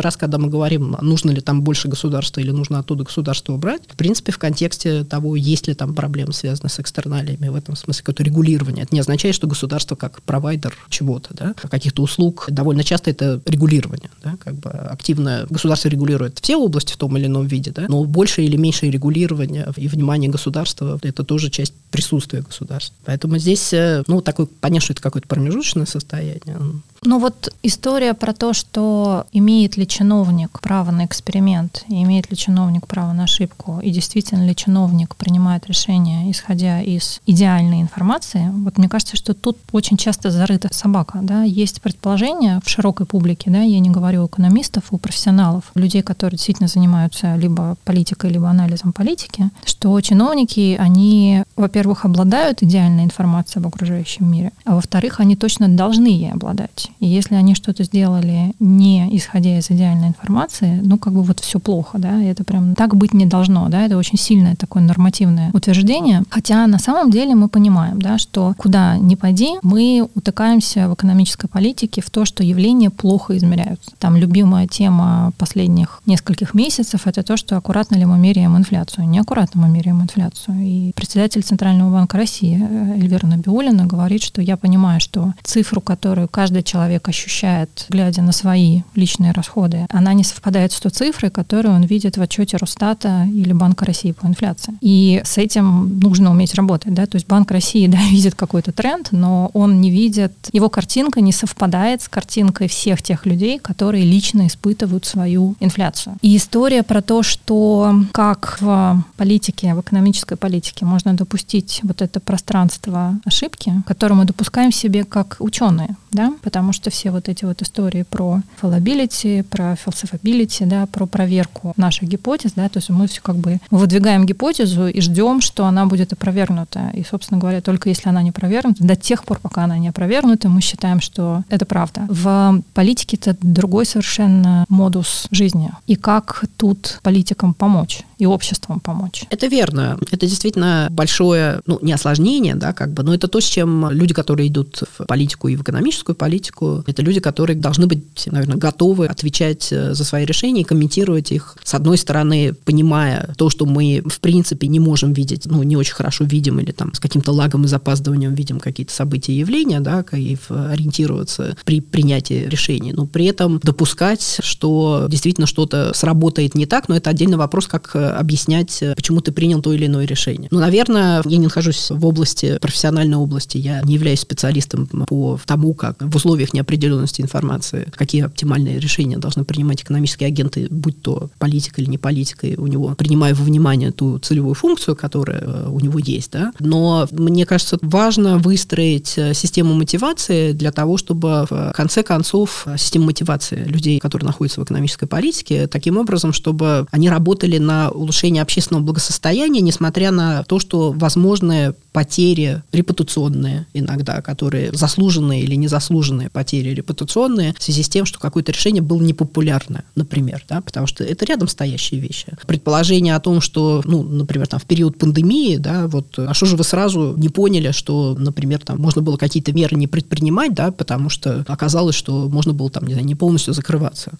раз, когда мы говорим, нужно ли там больше государства или нужно оттуда государство убрать, в принципе, в контексте того, есть ли там проблемы, связанные с экстерналиями, в этом смысле какое-то регулирование. Это не означает, что государство как провайдер чего-то, да, каких-то услуг, довольно часто это регулирование. Да, как бы активно государство регулирует все области в том или ином виде, да, но больше или меньше регулирование и внимание государства – это тоже часть присутствия государства. Поэтому здесь, э, ну, такой, понятно, что это какое-то промежуточное состояние, ну вот история про то, что имеет ли чиновник право на эксперимент, имеет ли чиновник право на ошибку, и действительно ли чиновник принимает решение, исходя из идеальной информации, вот мне кажется, что тут очень часто зарыта собака. Да? Есть предположение в широкой публике, да, я не говорю у экономистов, у профессионалов, людей, которые действительно занимаются либо политикой, либо анализом политики, что чиновники, они, во-первых, обладают идеальной информацией об окружающем мире, а во-вторых, они точно должны ей обладать. И если они что-то сделали не исходя из идеальной информации, ну, как бы вот все плохо, да, это прям так быть не должно, да, это очень сильное такое нормативное утверждение. Хотя на самом деле мы понимаем, да, что куда ни пойди, мы утыкаемся в экономической политике в то, что явления плохо измеряются. Там любимая тема последних нескольких месяцев — это то, что аккуратно ли мы меряем инфляцию. Неаккуратно мы меряем инфляцию. И председатель Центрального банка России э, Эльвира Набиулина говорит, что я понимаю, что цифру, которую каждый человек человек ощущает, глядя на свои личные расходы, она не совпадает с той цифрой, которую он видит в отчете Росстата или Банка России по инфляции. И с этим нужно уметь работать. Да? То есть Банк России да, видит какой-то тренд, но он не видит, его картинка не совпадает с картинкой всех тех людей, которые лично испытывают свою инфляцию. И история про то, что как в политике, в экономической политике можно допустить вот это пространство ошибки, которое мы допускаем себе как ученые, да, потому что все вот эти вот истории про fallibility, про falsifiability, да, про проверку наших гипотез, да, то есть мы все как бы выдвигаем гипотезу и ждем, что она будет опровергнута. И, собственно говоря, только если она не опровергнута, до тех пор, пока она не опровергнута, мы считаем, что это правда. В политике это другой совершенно модус жизни. И как тут политикам помочь? И обществом помочь. Это верно. Это действительно большое, ну, не осложнение, да, как бы, но это то, с чем люди, которые идут в политику и в экономическую политику, это люди, которые должны быть, наверное, готовы отвечать э, за свои решения и комментировать их, с одной стороны, понимая то, что мы, в принципе, не можем видеть, ну, не очень хорошо видим или там с каким-то лагом и запаздыванием видим какие-то события и явления, да, и ориентироваться при принятии решений, но при этом допускать, что действительно что-то сработает не так, но это отдельный вопрос, как э, объяснять, э, почему ты принял то или иное решение. Ну, наверное, я не нахожусь в области, профессиональной области, я не являюсь специалистом по тому, как в условиях неопределенности информации, какие оптимальные решения должны принимать экономические агенты, будь то политика или не политика, у него, принимая во внимание ту целевую функцию, которая э, у него есть, да. Но мне кажется, важно выстроить э, систему мотивации для того, чтобы в конце концов система мотивации людей, которые находятся в экономической политике, таким образом, чтобы они работали на улучшение общественного благосостояния, несмотря на то, что возможны потери репутационные иногда, которые заслуженные или незаслуженные потери репутационные в связи с тем, что какое-то решение было непопулярное, например, да, потому что это рядом стоящие вещи. Предположение о том, что, ну, например, там в период пандемии, да, вот, а что же вы сразу не поняли, что, например, там можно было какие-то меры не предпринимать, да, потому что оказалось, что можно было там, не знаю, не полностью закрываться.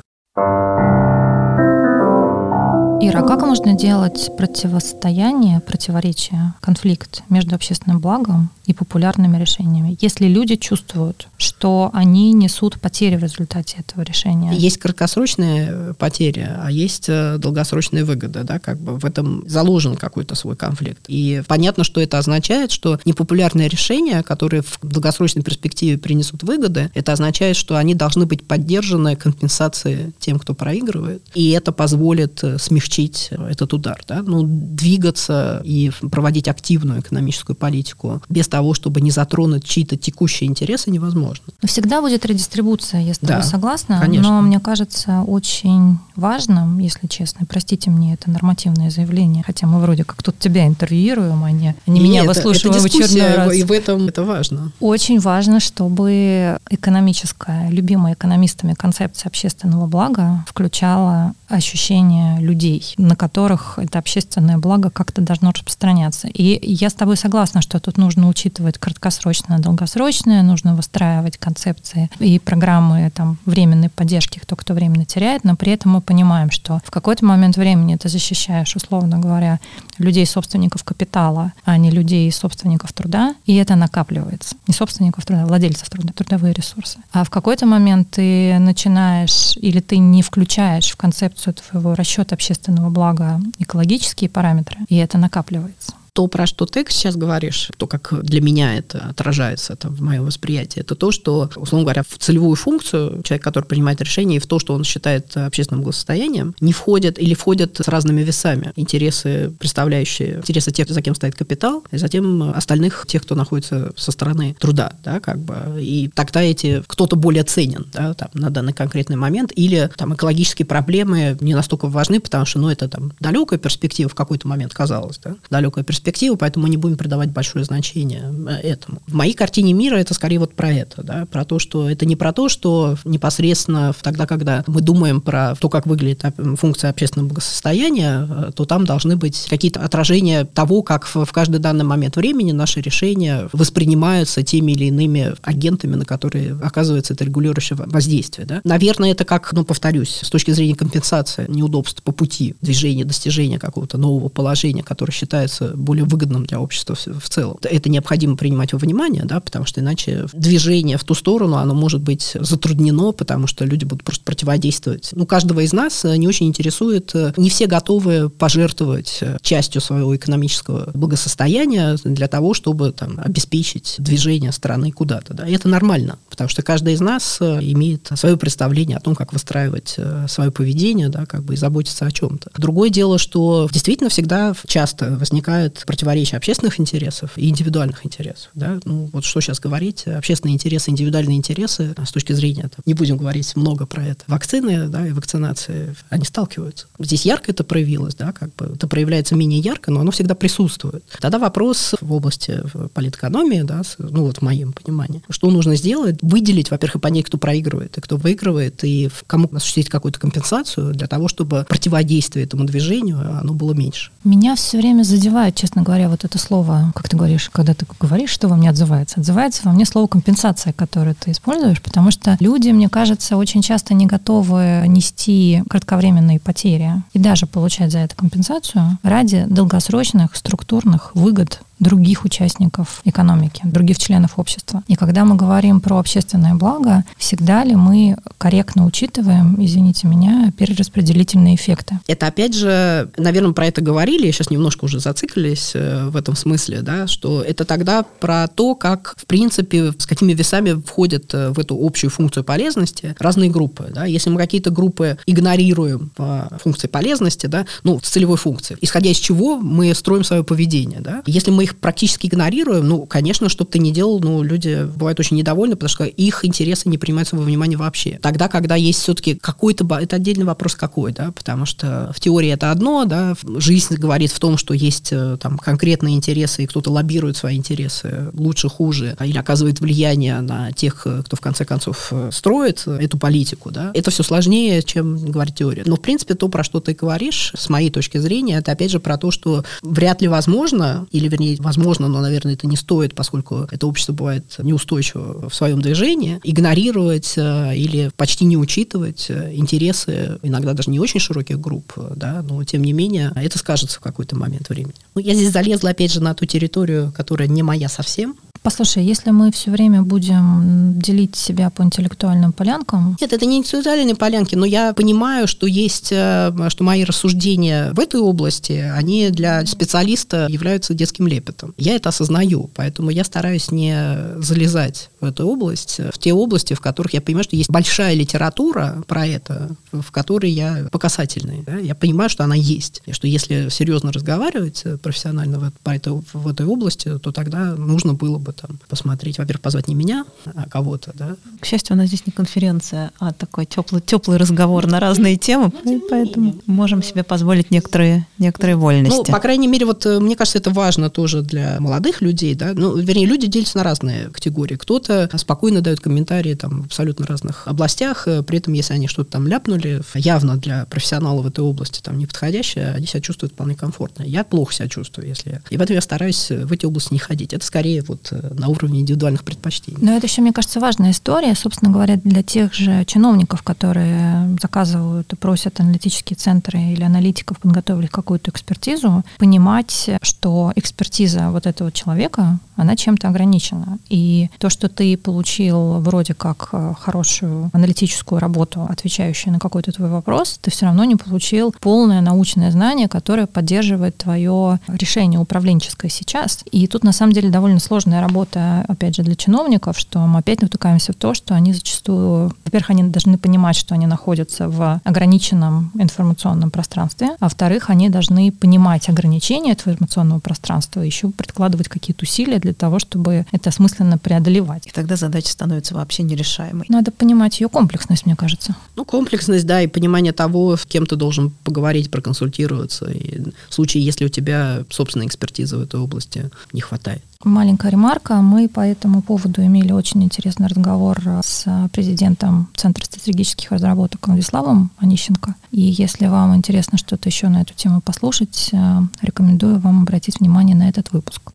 Ира, а как можно делать противостояние, противоречие, конфликт между общественным благом и популярными решениями, если люди чувствуют, что они несут потери в результате этого решения? Есть краткосрочные э, потери, а есть э, долгосрочные выгоды, да, как бы в этом заложен какой-то свой конфликт. И понятно, что это означает, что непопулярные решения, которые в долгосрочной перспективе принесут выгоды, это означает, что они должны быть поддержаны компенсацией тем, кто проигрывает, и это позволит э, смягчить этот удар, да, ну, двигаться и проводить активную экономическую политику без того, чтобы не затронуть чьи-то текущие интересы, невозможно. Но всегда будет редистрибуция, я с тобой да, согласна. Конечно. Но мне кажется очень важным, если честно, простите мне это нормативное заявление, хотя мы вроде как тут тебя интервьюируем, а не, а не Нет, меня это, выслушиваем это в очередной раз. И в этом это важно. Очень важно, чтобы экономическая, любимая экономистами концепция общественного блага включала ощущение людей, на которых это общественное благо как-то должно распространяться. И я с тобой согласна, что тут нужно учитывать краткосрочное, долгосрочное, нужно выстраивать концепции и программы там, временной поддержки, кто кто временно теряет, но при этом мы понимаем, что в какой-то момент времени ты защищаешь, условно говоря, людей собственников капитала, а не людей собственников труда, и это накапливается. Не собственников труда, а владельцев труда, трудовые ресурсы. А в какой-то момент ты начинаешь или ты не включаешь в концепцию твоего расчета общественного блага экологические параметры, и это накапливается то, про что ты сейчас говоришь, то, как для меня это отражается это в моем восприятии, это то, что, условно говоря, в целевую функцию человек, который принимает решение, и в то, что он считает общественным благосостоянием, не входят или входят с разными весами. Интересы, представляющие интересы тех, за кем стоит капитал, и затем остальных, тех, кто находится со стороны труда, да, как бы. И тогда эти кто-то более ценен, да, там, на данный конкретный момент, или там экологические проблемы не настолько важны, потому что, ну, это там далекая перспектива в какой-то момент казалось, да, далекая перспектива перспективу, поэтому мы не будем придавать большое значение э, этому. В моей картине мира это скорее вот про это, да, про то, что это не про то, что непосредственно тогда, когда мы думаем про то, как выглядит функция общественного благосостояния, э, то там должны быть какие-то отражения того, как в каждый данный момент времени наши решения воспринимаются теми или иными агентами, на которые оказывается это регулирующее воздействие. Да? Наверное, это как, ну, повторюсь, с точки зрения компенсации неудобств по пути движения, достижения какого-то нового положения, которое считается более более выгодным для общества в целом. Это необходимо принимать во внимание, да, потому что иначе движение в ту сторону, оно может быть затруднено, потому что люди будут просто противодействовать. Ну, каждого из нас э, не очень интересует, э, не все готовы пожертвовать э, частью своего экономического благосостояния для того, чтобы там, обеспечить движение страны куда-то. Да. И это нормально, потому что каждый из нас имеет свое представление о том, как выстраивать свое поведение, да, как бы и заботиться о чем-то. Другое дело, что действительно всегда часто возникает противоречия общественных интересов и индивидуальных интересов. Да? Ну, вот что сейчас говорить, общественные интересы, индивидуальные интересы, с точки зрения, там, не будем говорить много про это, вакцины да, и вакцинации, они сталкиваются. Здесь ярко это проявилось, да, как бы это проявляется менее ярко, но оно всегда присутствует. Тогда вопрос в области политэкономии, да, ну вот в моем понимании, что нужно сделать, выделить, во-первых, и понять, кто проигрывает и кто выигрывает, и кому осуществить какую-то компенсацию для того, чтобы противодействие этому движению, оно было меньше. Меня все время задевает, честно говоря, вот это слово, как ты говоришь, когда ты говоришь, что во мне отзывается? Отзывается во мне слово компенсация, которое ты используешь, потому что люди, мне кажется, очень часто не готовы нести кратковременные потери и даже получать за это компенсацию ради долгосрочных структурных выгод других участников экономики, других членов общества. И когда мы говорим про общественное благо, всегда ли мы корректно учитываем, извините меня, перераспределительные эффекты? Это опять же, наверное, про это говорили, сейчас немножко уже зациклились э, в этом смысле, да, что это тогда про то, как, в принципе, с какими весами входят э, в эту общую функцию полезности разные группы. Да. Если мы какие-то группы игнорируем по функции полезности, да, ну, с целевой функции, исходя из чего мы строим свое поведение. Да. Если мы их практически игнорируем, ну, конечно, что бы ты ни делал, ну, люди бывают очень недовольны, потому что их интересы не принимаются во внимание вообще. Тогда, когда есть все-таки какой-то, это отдельный вопрос какой, да, потому что в теории это одно, да, жизнь говорит в том, что есть э, там конкретные интересы, и кто-то лоббирует свои интересы лучше, хуже, или оказывает влияние на тех, э, кто в конце концов э, строит эту политику, да. Это все сложнее, чем говорит теория. Но, в принципе, то, про что ты говоришь, с моей точки зрения, это, опять же, про то, что вряд ли возможно, или, вернее, возможно, но, наверное, это не стоит, поскольку это общество бывает неустойчиво в своем движении, игнорировать или почти не учитывать интересы иногда даже не очень широких групп, да, но, тем не менее, это скажется в какой-то момент времени. Ну, я здесь залезла, опять же, на ту территорию, которая не моя совсем, Послушай, если мы все время будем делить себя по интеллектуальным полянкам... Нет, это не интеллектуальные полянки, но я понимаю, что есть, э, что мои рассуждения в этой области, они для специалиста являются детским лепетом. Я это осознаю, поэтому я стараюсь не залезать в эту область, в те области, в которых я понимаю, что есть большая литература про это, в которой я покасательный. Да? Я понимаю, что она есть, и что если серьезно разговаривать профессионально в, по это, в этой области, то тогда нужно было бы там посмотреть, во-первых, позвать не меня, а кого-то, да. К счастью, у нас здесь не конференция, а такой теплый, теплый разговор на разные темы, поэтому можем себе позволить некоторые, некоторые вольности. Ну, по крайней мере, вот э, мне кажется, это важно тоже для молодых людей, да, ну, вернее, люди делятся на разные категории. Кто-то спокойно дает комментарии там в абсолютно разных областях, э, при этом, если они что-то там ляпнули, явно для профессионала в этой области там неподходящее, они себя чувствуют вполне комфортно. Я плохо себя чувствую, если... И поэтому я стараюсь в эти области не ходить. Это скорее вот э, на уровне индивидуальных предпочтений. Но это еще, мне кажется, важная история, собственно говоря, для тех же чиновников, которые заказывают и просят аналитические центры или аналитиков подготовить какую-то экспертизу, понимать, что экспертиза вот этого человека, она чем-то ограничена. И то, что ты получил вроде как э, хорошую аналитическую работу, отвечающую на какой-то твой вопрос, ты все равно не получил полное научное знание, которое поддерживает твое решение управленческое сейчас. И тут на самом деле довольно сложная работа работа, опять же, для чиновников, что мы опять натыкаемся в то, что они зачастую, во-первых, они должны понимать, что они находятся в ограниченном информационном пространстве, а во-вторых, они должны понимать ограничения этого информационного пространства, и еще прикладывать какие-то усилия для того, чтобы это осмысленно преодолевать. И тогда задача становится вообще нерешаемой. Надо понимать ее комплексность, мне кажется. Ну, комплексность, да, и понимание того, с кем ты должен поговорить, проконсультироваться. И в случае, если у тебя собственной экспертизы в этой области не хватает маленькая ремарка. Мы по этому поводу имели очень интересный разговор с президентом Центра стратегических разработок Владиславом Онищенко. И если вам интересно что-то еще на эту тему послушать, э, рекомендую вам обратить внимание на этот выпуск.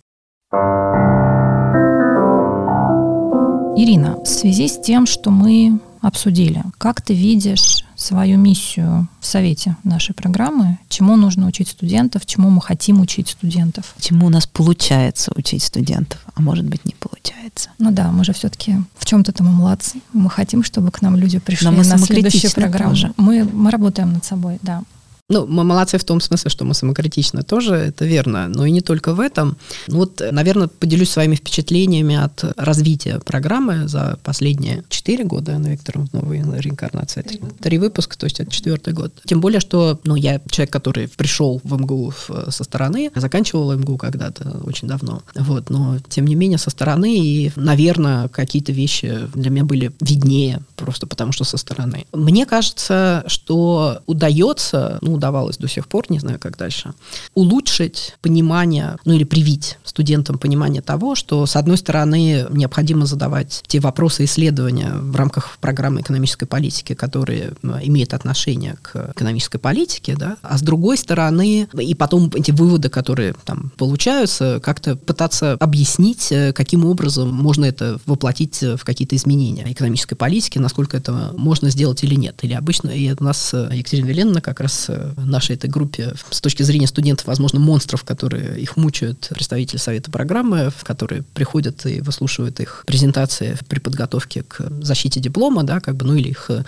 Ирина, в связи с тем, что мы обсудили, как ты видишь свою миссию в совете нашей программы, чему нужно учить студентов, чему мы хотим учить студентов. Чему у нас получается учить студентов, а может быть не получается. Ну да, мы же все-таки в чем-то мы молодцы. Мы хотим, чтобы к нам люди пришли Но мы на следующую программу. Мы, мы работаем над собой, да. Ну, мы молодцы в том смысле, что мы самокритичны тоже, это верно, но и не только в этом. Вот, наверное, поделюсь своими впечатлениями от развития программы за последние четыре года на Виктором новой реинкарнации. Три выпуска, то есть это четвертый год. Тем более, что ну, я человек, который пришел в МГУ со стороны, заканчивал МГУ когда-то очень давно. Вот, но, тем не менее, со стороны, и, наверное, какие-то вещи для меня были виднее, просто потому что со стороны. Мне кажется, что удается, ну, удавалось до сих пор, не знаю, как дальше, улучшить понимание, ну или привить студентам понимание того, что, с одной стороны, необходимо задавать те вопросы исследования в рамках программы экономической политики, которые ну, имеют отношение к экономической политике, да, а с другой стороны, и потом эти выводы, которые там получаются, как-то пытаться объяснить, э, каким образом можно это воплотить в какие-то изменения экономической политики, насколько это можно сделать или нет. Или обычно, и у нас э, Екатерина Веленина как раз э, нашей этой группе с точки зрения студентов, возможно, монстров, которые их мучают, представители совета программы, которые приходят и выслушивают их презентации при подготовке к защите диплома, да, как бы, ну или их э,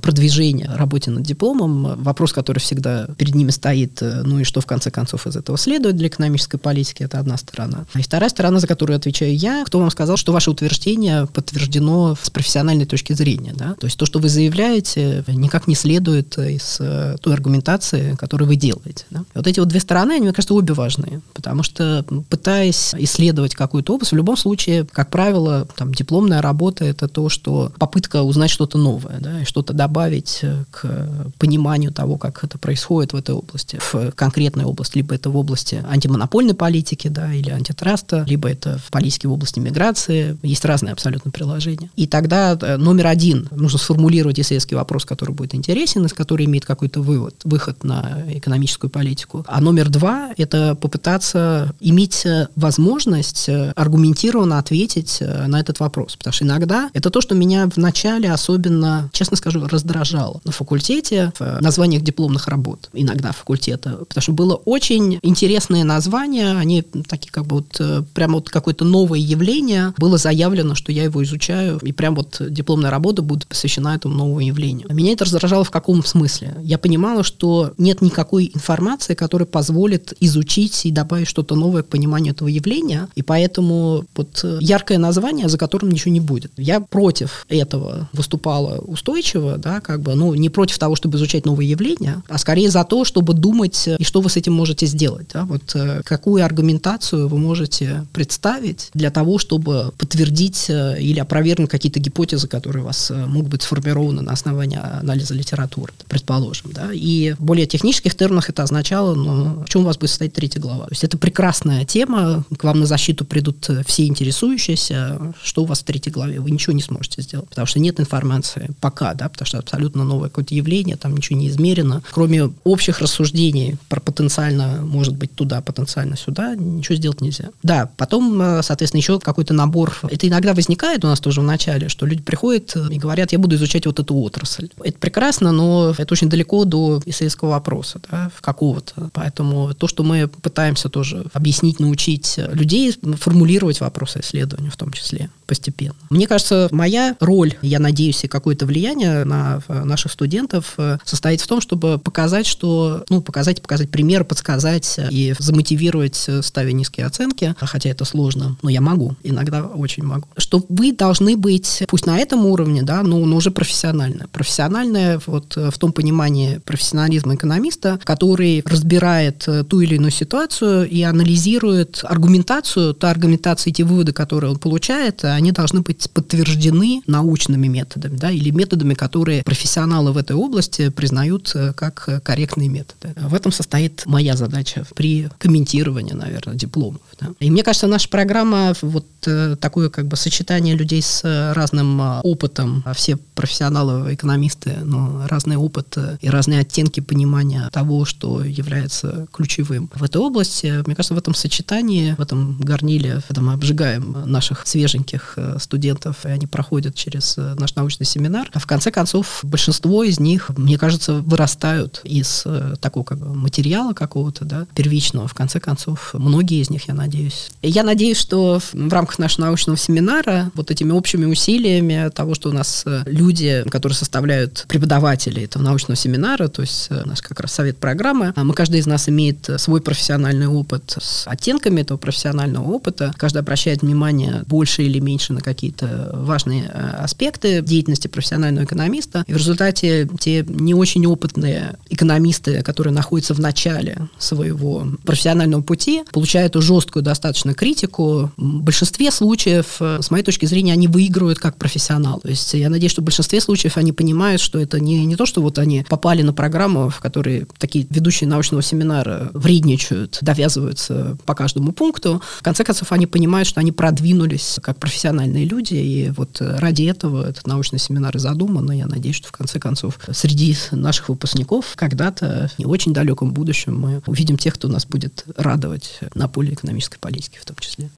продвижение работе над дипломом. Вопрос, который всегда перед ними стоит, э, ну и что в конце концов из этого следует для экономической политики, это одна сторона. И вторая сторона, за которую отвечаю я, кто вам сказал, что ваше утверждение подтверждено с профессиональной точки зрения, да? То есть то, что вы заявляете, никак не следует из э, той аргументации, операции, которые вы делаете. Да? Вот эти вот две стороны, они, мне кажется, обе важные, потому что пытаясь исследовать какую-то область, в любом случае, как правило, там, дипломная работа – это то, что попытка узнать что-то новое, да, и что-то добавить к пониманию того, как это происходит в этой области, в конкретной области, либо это в области антимонопольной политики, да, или антитраста, либо это в политике в области миграции. Есть разные абсолютно приложения. И тогда э, номер один, нужно сформулировать исследовательский вопрос, который будет интересен, из которого имеет какой-то вывод, выход на экономическую политику. А номер два – это попытаться иметь э, возможность э, аргументированно ответить на этот вопрос. Потому что иногда это то, что меня вначале особенно, честно скажу, раздражало на факультете, в названиях дипломных работ, иногда факультета, потому что было очень интересные названия, они такие как бы вот прямо вот какое-то новое явление, было заявлено, что я его изучаю, и прям вот дипломная работа будет посвящена этому новому явлению. Меня это раздражало в каком смысле? Я понимала, что нет никакой информации, которая позволит изучить и добавить что-то новое к пониманию этого явления, и поэтому вот яркое название, за которым ничего не будет. Я против этого выступала устойчиво, да, как бы, ну, не против того, чтобы изучать новые явления, а скорее за то, чтобы думать, и что вы с этим можете сделать, да, вот э, какую аргументацию вы можете представить для того, чтобы подтвердить э, или опровергнуть какие-то гипотезы, которые у вас э, могут быть сформированы на основании анализа литературы, предположим. Да? И более технических терминах это означало, ну, в чем у вас будет состоять третья глава. То есть это прекрасная тема, к вам на защиту придут э, все интересующиеся, что у вас в третьей главе, вы ничего не сможете сделать, потому что нет информации пока, да, потому что абсолютно новое какое-то явление, там ничего не измерено. Кроме общих рассуждений про потенциально, может быть, туда, потенциально сюда, ничего сделать нельзя. Да, потом, соответственно, еще какой-то набор. Это иногда возникает у нас тоже в начале, что люди приходят и говорят, я буду изучать вот эту отрасль. Это прекрасно, но это очень далеко до исследовательского вопроса, да, какого-то. Поэтому то, что мы пытаемся тоже объяснить, научить людей формулировать вопросы исследования в том числе постепенно. Мне кажется, моя роль, я надеюсь, и какое-то влияние на наших студентов э, состоит в том, чтобы показать, что, ну, показать, показать пример, подсказать и замотивировать, э, ставя низкие оценки, хотя это сложно, но я могу, иногда очень могу, что вы должны быть, пусть на этом уровне, да, но, но уже профессионально. Профессиональное вот э, в том понимании профессионализма экономиста, который разбирает ту или иную ситуацию и анализирует аргументацию, та аргументация, те выводы, которые он получает, они должны быть подтверждены научными методами, да, или методами, которые профессионалы в этой области признают э, как корректные методы. В этом состоит моя задача при комментировании, наверное, дипломов. Да. И мне кажется, наша программа вот э, такое как бы сочетание людей с разным э, опытом, все профессионалы, экономисты, но разный опыт и разные оттенки понимания того, что является ключевым в этой области. Мне кажется, в этом сочетании, в этом горниле, когда мы обжигаем наших свеженьких э, студентов, и они проходят через э, наш научный семинар. А в конце концов, большинство из них, мне кажется, вырастают из э, такого как бы материала какого-то, да, первичного. В конце концов, многие из них, я надеюсь. Я надеюсь, что в рамках нашего научного семинара вот этими общими усилиями того, что у нас люди, которые составляют преподаватели этого научного семинара, то есть наш как раз совет программы, а мы, каждый из нас имеет свой профессиональный опыт с оттенками этого профессионального опыта. Каждый обращает внимание больше или меньше на какие-то важные э, аспекты деятельности профессионального экономиста. И в результате те не очень опытные экономисты, которые находятся в начале своего профессионального пути, получают жесткую достаточно критику. В большинстве случаев, э, с моей точки зрения, они выигрывают как профессионал. То есть я надеюсь, что в большинстве случаев они понимают, что это не, не то, что вот они попали на программу, в которой такие ведущие научного семинара вредничают, довязываются по каждому пункту. В конце концов, они понимают, что они продвинулись как профессиональные люди, и вот ради этого этот научный семинар и задуман, и я надеюсь, что в конце концов среди наших выпускников когда-то в не очень далеком будущем мы увидим тех, кто нас будет радовать на поле экономической политики в том числе.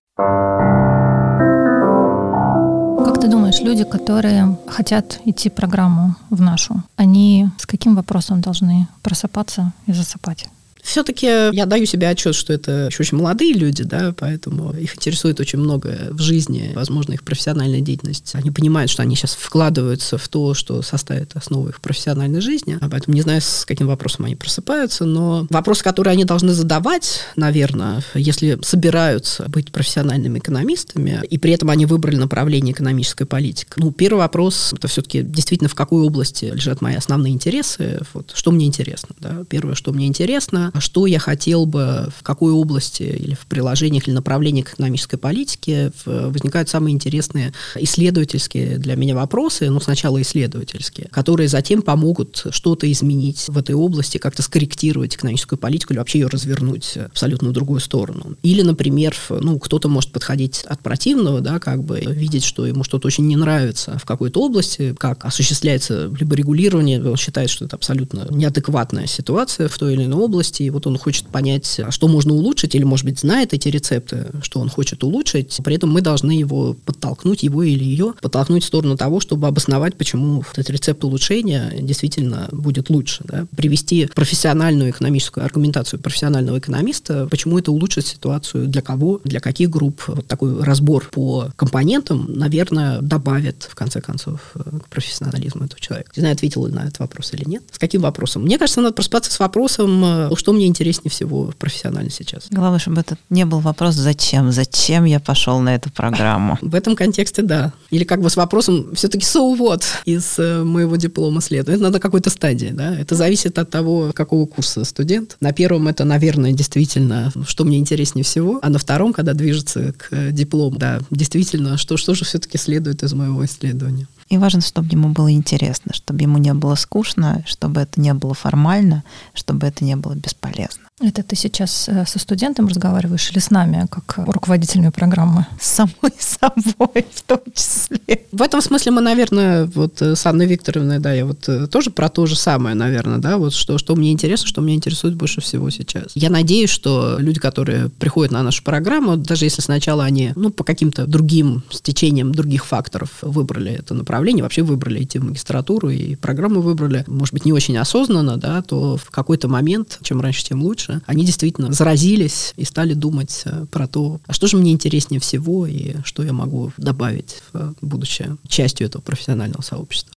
Как ты думаешь, люди, которые хотят идти программу в нашу, они с каким вопросом должны просыпаться и засыпать? Все-таки я даю себе отчет, что это еще очень молодые люди, да, поэтому их интересует очень много в жизни, возможно, их профессиональная деятельность. Они понимают, что они сейчас вкладываются в то, что составит основу их профессиональной жизни, а поэтому не знаю, с каким вопросом они просыпаются, но вопрос, который они должны задавать, наверное, если собираются быть профессиональными экономистами, и при этом они выбрали направление экономической политики. Ну, первый вопрос, это все-таки действительно в какой области лежат мои основные интересы, вот, что мне интересно, да, первое, что мне интересно, что я хотел бы, в какой области или в приложениях или направлениях экономической политики возникают самые интересные исследовательские для меня вопросы, ну, сначала исследовательские, которые затем помогут что-то изменить в этой области, как-то скорректировать экономическую политику или вообще ее развернуть абсолютно в другую сторону. Или, например, ну, кто-то может подходить от противного, да, как бы видеть, что ему что-то очень не нравится в какой-то области, как осуществляется либо регулирование, он считает, что это абсолютно неадекватная ситуация в той или иной области, и вот он хочет понять, что можно улучшить, или, может быть, знает эти рецепты, что он хочет улучшить, при этом мы должны его подтолкнуть, его или ее, подтолкнуть в сторону того, чтобы обосновать, почему этот рецепт улучшения действительно будет лучше. Да? Привести профессиональную экономическую аргументацию профессионального экономиста, почему это улучшит ситуацию, для кого, для каких групп. Вот такой разбор по компонентам, наверное, добавит, в конце концов, к профессионализму этого человека. Не знаю, ответила на этот вопрос или нет. С каким вопросом? Мне кажется, надо проспаться с вопросом, э, что мне интереснее всего профессионально сейчас. Главное, чтобы это не был вопрос «зачем?», «зачем я пошел на эту программу?» В этом контексте да. Или как бы с вопросом все-таки so what из э, моего диплома следует. Это надо какой-то стадии, да. Это зависит от того, какого курса студент. На первом это, наверное, действительно, что мне интереснее всего, а на втором, когда движется к диплому, да, действительно, что, что же все-таки следует из моего исследования. И важно, чтобы ему было интересно, чтобы ему не было скучно, чтобы это не было формально, чтобы это не было бесполезно. Это ты сейчас э, со студентом разговариваешь или с нами, как руководителями программы? С самой собой в том числе. В этом смысле мы, наверное, вот э, с Анной Викторовной, да, я вот э, тоже про то же самое, наверное, да, вот что, что мне интересно, что меня интересует больше всего сейчас. Я надеюсь, что люди, которые приходят на нашу программу, даже если сначала они, ну, по каким-то другим стечениям других факторов выбрали это направление, вообще выбрали идти в магистратуру и программу выбрали, может быть, не очень осознанно, да, то в какой-то момент, чем раньше, тем лучше, дальше, они действительно заразились и стали думать э, про то, а что же мне интереснее всего и что я могу добавить, будучи частью этого профессионального сообщества.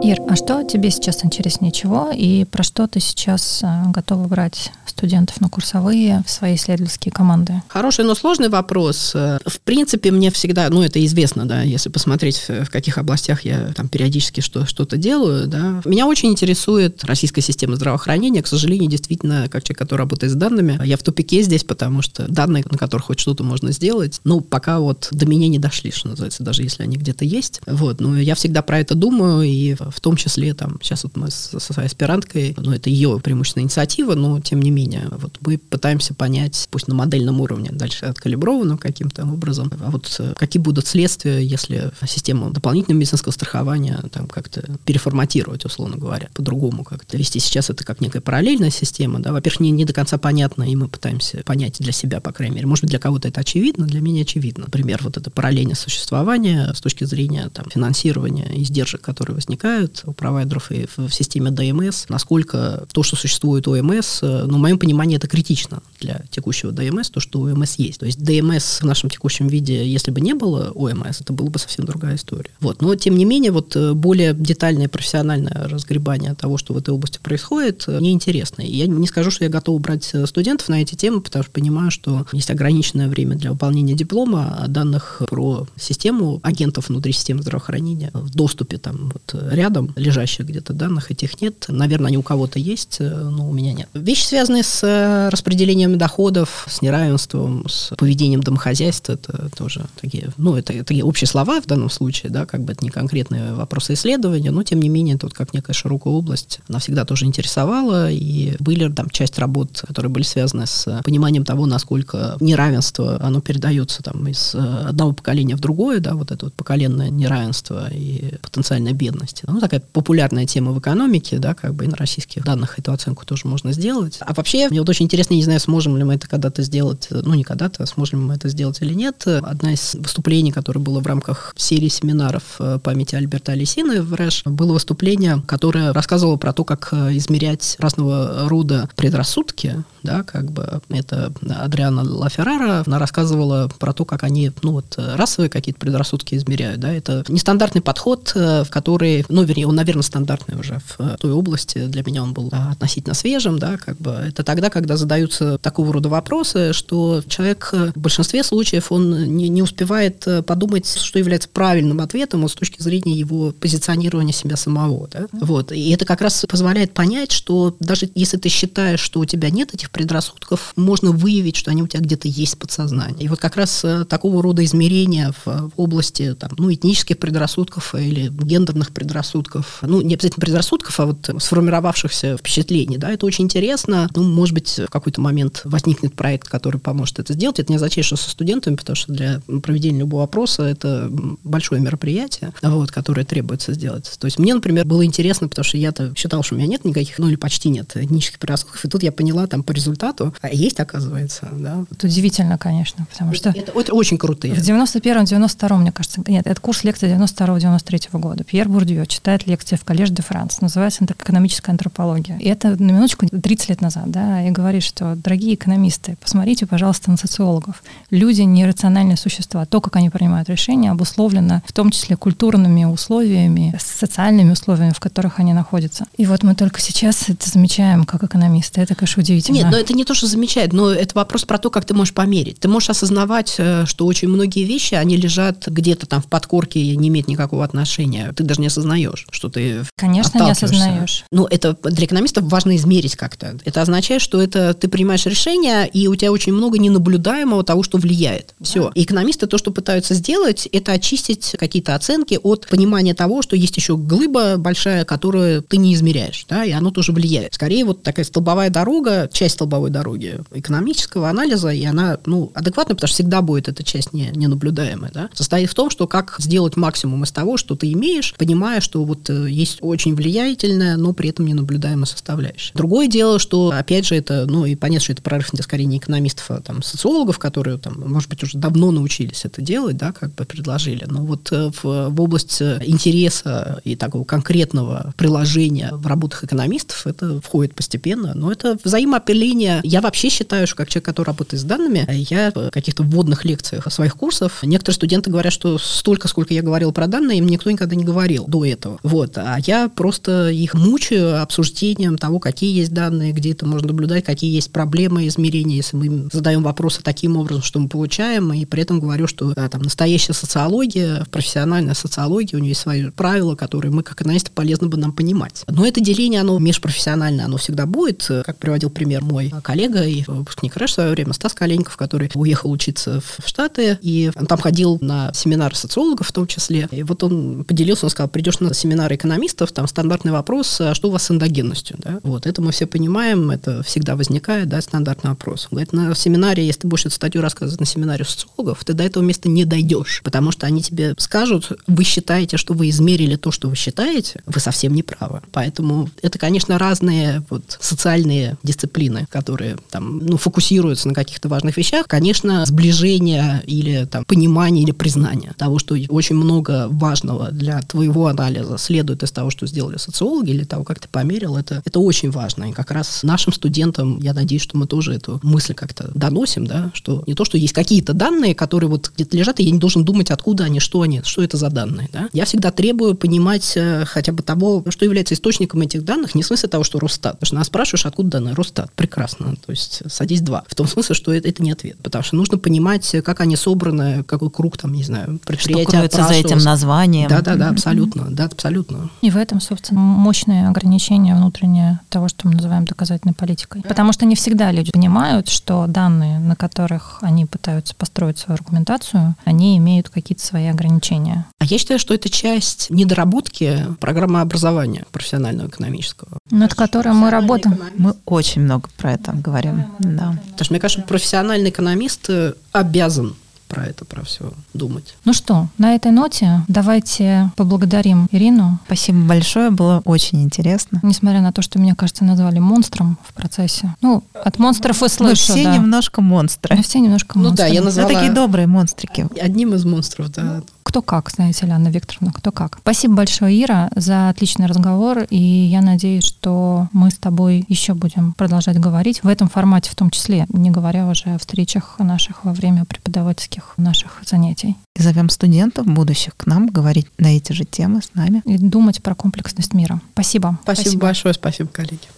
Ир, а что тебе сейчас интереснее чего и про что ты сейчас э, готова брать студентов на курсовые в свои исследовательские команды? Хороший, но сложный вопрос. Э, в принципе, мне всегда, ну, это известно, да, если посмотреть, в каких областях я там периодически что, что-то делаю, да. Меня очень интересует российская система здравоохранения. К сожалению, действительно, как человек, который работает с данными, я в тупике здесь, потому что данные, на которых хоть что-то можно сделать, ну, пока вот до меня не дошли, что называется, даже если они где-то есть. Вот, но я всегда про это думаю, и в том числе там сейчас вот мы со своей аспиранткой, ну это ее преимущественная инициатива, но тем не менее, вот мы пытаемся понять, пусть на модельном уровне, дальше откалибровано каким-то образом, а вот э, какие будут следствия, если систему дополнительного медицинского страхования там как-то переформатировать, условно говоря, по-другому как-то вести. Сейчас это как некая параллельная система, да, во-первых, не, не до конца понятно, и мы пытаемся понять для себя, по крайней мере. Может быть, для кого-то это очевидно, для меня очевидно. Например, вот это параллельное существование с точки зрения там, финансирования издержек, которые возникают, происходит у провайдеров и в, системе DMS, насколько то, что существует ОМС, э, ну, в моем понимании, это критично для текущего DMS, то, что ОМС есть. То есть DMS в нашем текущем виде, если бы не было ОМС, это была бы совсем другая история. Вот. Но, тем не менее, вот э, более детальное профессиональное разгребание того, что в этой области происходит, э, мне интересно. И я не скажу, что я готов брать студентов на эти темы, потому что понимаю, что есть ограниченное время для выполнения диплома, а данных про систему агентов внутри системы здравоохранения в доступе там вот рядом рядом лежащих где-то данных, этих нет. Наверное, они у кого-то есть, э, но у меня нет. Вещи, связанные с э, распределением доходов, с неравенством, с поведением домохозяйства, это тоже такие, ну, это такие общие слова в данном случае, да, как бы это не конкретные вопросы исследования, но, тем не менее, тут как некая широкая область, она всегда тоже интересовала, и были там часть работ, которые были связаны с пониманием того, насколько неравенство, оно передается там из э, одного поколения в другое, да, вот это вот поколенное неравенство и потенциальная бедность. Ну, такая популярная тема в экономике, да, как бы и на российских данных эту оценку тоже можно сделать. А вообще, мне вот очень интересно, не знаю, сможем ли мы это когда-то сделать, ну не когда-то, сможем ли мы это сделать или нет. Одна из выступлений, которое было в рамках серии семинаров э, памяти Альберта Алисины в РЭШ, было выступление, которое рассказывало про то, как э, измерять разного рода предрассудки, да, как бы это Адриана Лаферрара, она рассказывала про то, как они, ну вот, расовые какие-то предрассудки измеряют, да, это нестандартный подход, в который, ну, вернее, он, наверное, стандартный уже в той области, для меня он был относительно свежим, да, как бы. Это тогда, когда задаются такого рода вопросы, что человек в большинстве случаев он не, не успевает подумать, что является правильным ответом вот, с точки зрения его позиционирования себя самого, да, вот, и это как раз позволяет понять, что даже если ты считаешь, что у тебя нет этих предрассудков, можно выявить, что они у тебя где-то есть в подсознании. И вот как раз э, такого рода измерения в, в области там, ну, этнических предрассудков или гендерных предрассудков, ну, не обязательно предрассудков, а вот сформировавшихся впечатлений, да, это очень интересно. Ну, может быть, в какой-то момент возникнет проект, который поможет это сделать. Это не означает, что со студентами, потому что для проведения любого опроса это большое мероприятие, вот, которое требуется сделать. То есть мне, например, было интересно, потому что я-то считал, что у меня нет никаких, ну или почти нет этнических предрассудков, и тут я поняла там по результату, а есть, оказывается, да. Это удивительно, конечно, потому что... Это, это очень крутые. В 91-м, 92-м, мне кажется, нет, это курс лекции 92-93 года. Пьер Бурдье читает лекции в Коллеж де Франс, называется «Экономическая антропология». И это, на минуточку, 30 лет назад, да, и говорит, что, дорогие экономисты, посмотрите, пожалуйста, на социологов. Люди не рациональные существа. То, как они принимают решения, обусловлено в том числе культурными условиями, социальными условиями, в которых они находятся. И вот мы только сейчас это замечаем как экономисты. Это, конечно, удивительно. Нет, но это не то, что замечает, но это вопрос про то, как ты можешь померить. Ты можешь осознавать, э, что очень многие вещи, они лежат где-то там в подкорке и не имеют никакого отношения. Ты даже не осознаешь, что ты Конечно, не осознаешь. Ну, это для экономистов важно измерить как-то. Это означает, что это ты принимаешь решение, и у тебя очень много ненаблюдаемого того, что влияет. Все. И экономисты то, что пытаются сделать, это очистить какие-то оценки от понимания того, что есть еще глыба большая, которую ты не измеряешь, да, и оно тоже влияет. Скорее, вот такая столбовая дорога, часть столбовой дороги экономического анализа, и она, ну, адекватная, потому что всегда будет эта часть не, ненаблюдаемая, да, состоит в том, что как сделать максимум из того, что ты имеешь, понимая, что вот э, есть очень влиятельная, но при этом ненаблюдаемая составляющая. Другое дело, что, опять же, это, ну, и понятно, что это прорыв скорее не экономистов, а там социологов, которые, там, может быть, уже давно научились это делать, да, как бы предложили. Но вот э, в, в область э, интереса и такого конкретного приложения в работах экономистов это входит постепенно, но это взаимоопиление. Я вообще считаю, что как человек, который работает с данными, я в каких-то вводных лекциях своих курсов, некоторые студенты говорят, что столько, сколько я говорил про данные, им никто никогда не говорил до этого. Вот. А я просто их мучаю обсуждением того, какие есть данные, где это можно наблюдать, какие есть проблемы измерения, если мы задаем вопросы таким образом, что мы получаем, и при этом говорю, что да, там настоящая социология, профессиональная социология, у нее есть свои правила, которые мы, как экономисты, полезно бы нам понимать. Но это деление, оно межпрофессиональное, оно всегда будет, как приводил пример мой коллега и выпускник РЭШ в свое время, Стас Коленьков, который уехал учиться в Штаты, и он там ходил на семинары социологов в том числе, и вот он поделился, он сказал, придешь на семинары экономистов, там стандартный вопрос, а что у вас с эндогенностью, да? Вот, это мы все понимаем, это всегда возникает, да, стандартный вопрос. Говорит, на семинаре, если ты будешь эту статью рассказывать на семинаре социологов, ты до этого места не дойдешь, потому что они тебе скажут, вы считаете, что вы измерили то, что вы считаете, вы совсем не правы. Поэтому это, конечно, разные вот социальные дисциплины, которые там, ну, фокусируются на каких-то важных вещах. Конечно, сближение или там понимание или признание того, что очень много важного для твоего анализа следует из того, что сделали социологи, или того, как ты померил, это, это очень важно. И как раз нашим студентам, я надеюсь, что мы тоже эту мысль как-то доносим, да, что не то, что есть какие-то данные, которые вот где-то лежат, и я не должен думать, откуда они, что они, что это за данные, да. Я всегда требую понимать э, хотя бы того, что является источником этих данных, не в смысле того, что Росстат. Потому что нас спрашиваешь, откуда данные? Росстат. Прекрасно. То есть садись два. В том смысле, что это, это не ответ. Потому что нужно понимать, как они собраны, какой круг там, не знаю, предприятия. Что за этим названием. Да-да-да, абсолютно. Да, абсолютно. И в этом, собственно, мощное ограничение внутреннее того, что мы называем доказательной политикой. Потому что не всегда люди понимают, что данные, на которых они пытаются построить свою аргументацию, они имеют какие-то свои ограничения. А я считаю, что это часть недоработки программы образования профессионального экономического. Над которой мы работаем. Мы очень много про это говорим. Да. Потому что, мне кажется, профессиональный экономист обязан про это, про все думать. Ну что, на этой ноте давайте поблагодарим Ирину. Спасибо большое, было очень интересно. Несмотря на то, что меня, кажется, назвали монстром в процессе. Ну, от монстров и слышу, Мы все да. немножко монстры. Мы все немножко Ну монстры. да, я назвала... Мы такие добрые монстрики. Одним из монстров, да. Кто как, знаете ли, Анна Викторовна, кто как. Спасибо большое, Ира, за отличный разговор, и я надеюсь, что мы с тобой еще будем продолжать говорить в этом формате в том числе, не говоря уже о встречах наших во время преподавательских наших занятий. И зовем студентов будущих к нам говорить на эти же темы с нами. И думать про комплексность мира. Спасибо. Спасибо, большое, спасибо, коллеги.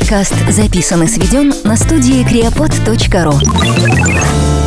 Подкаст записан и сведен на студии creapod.ru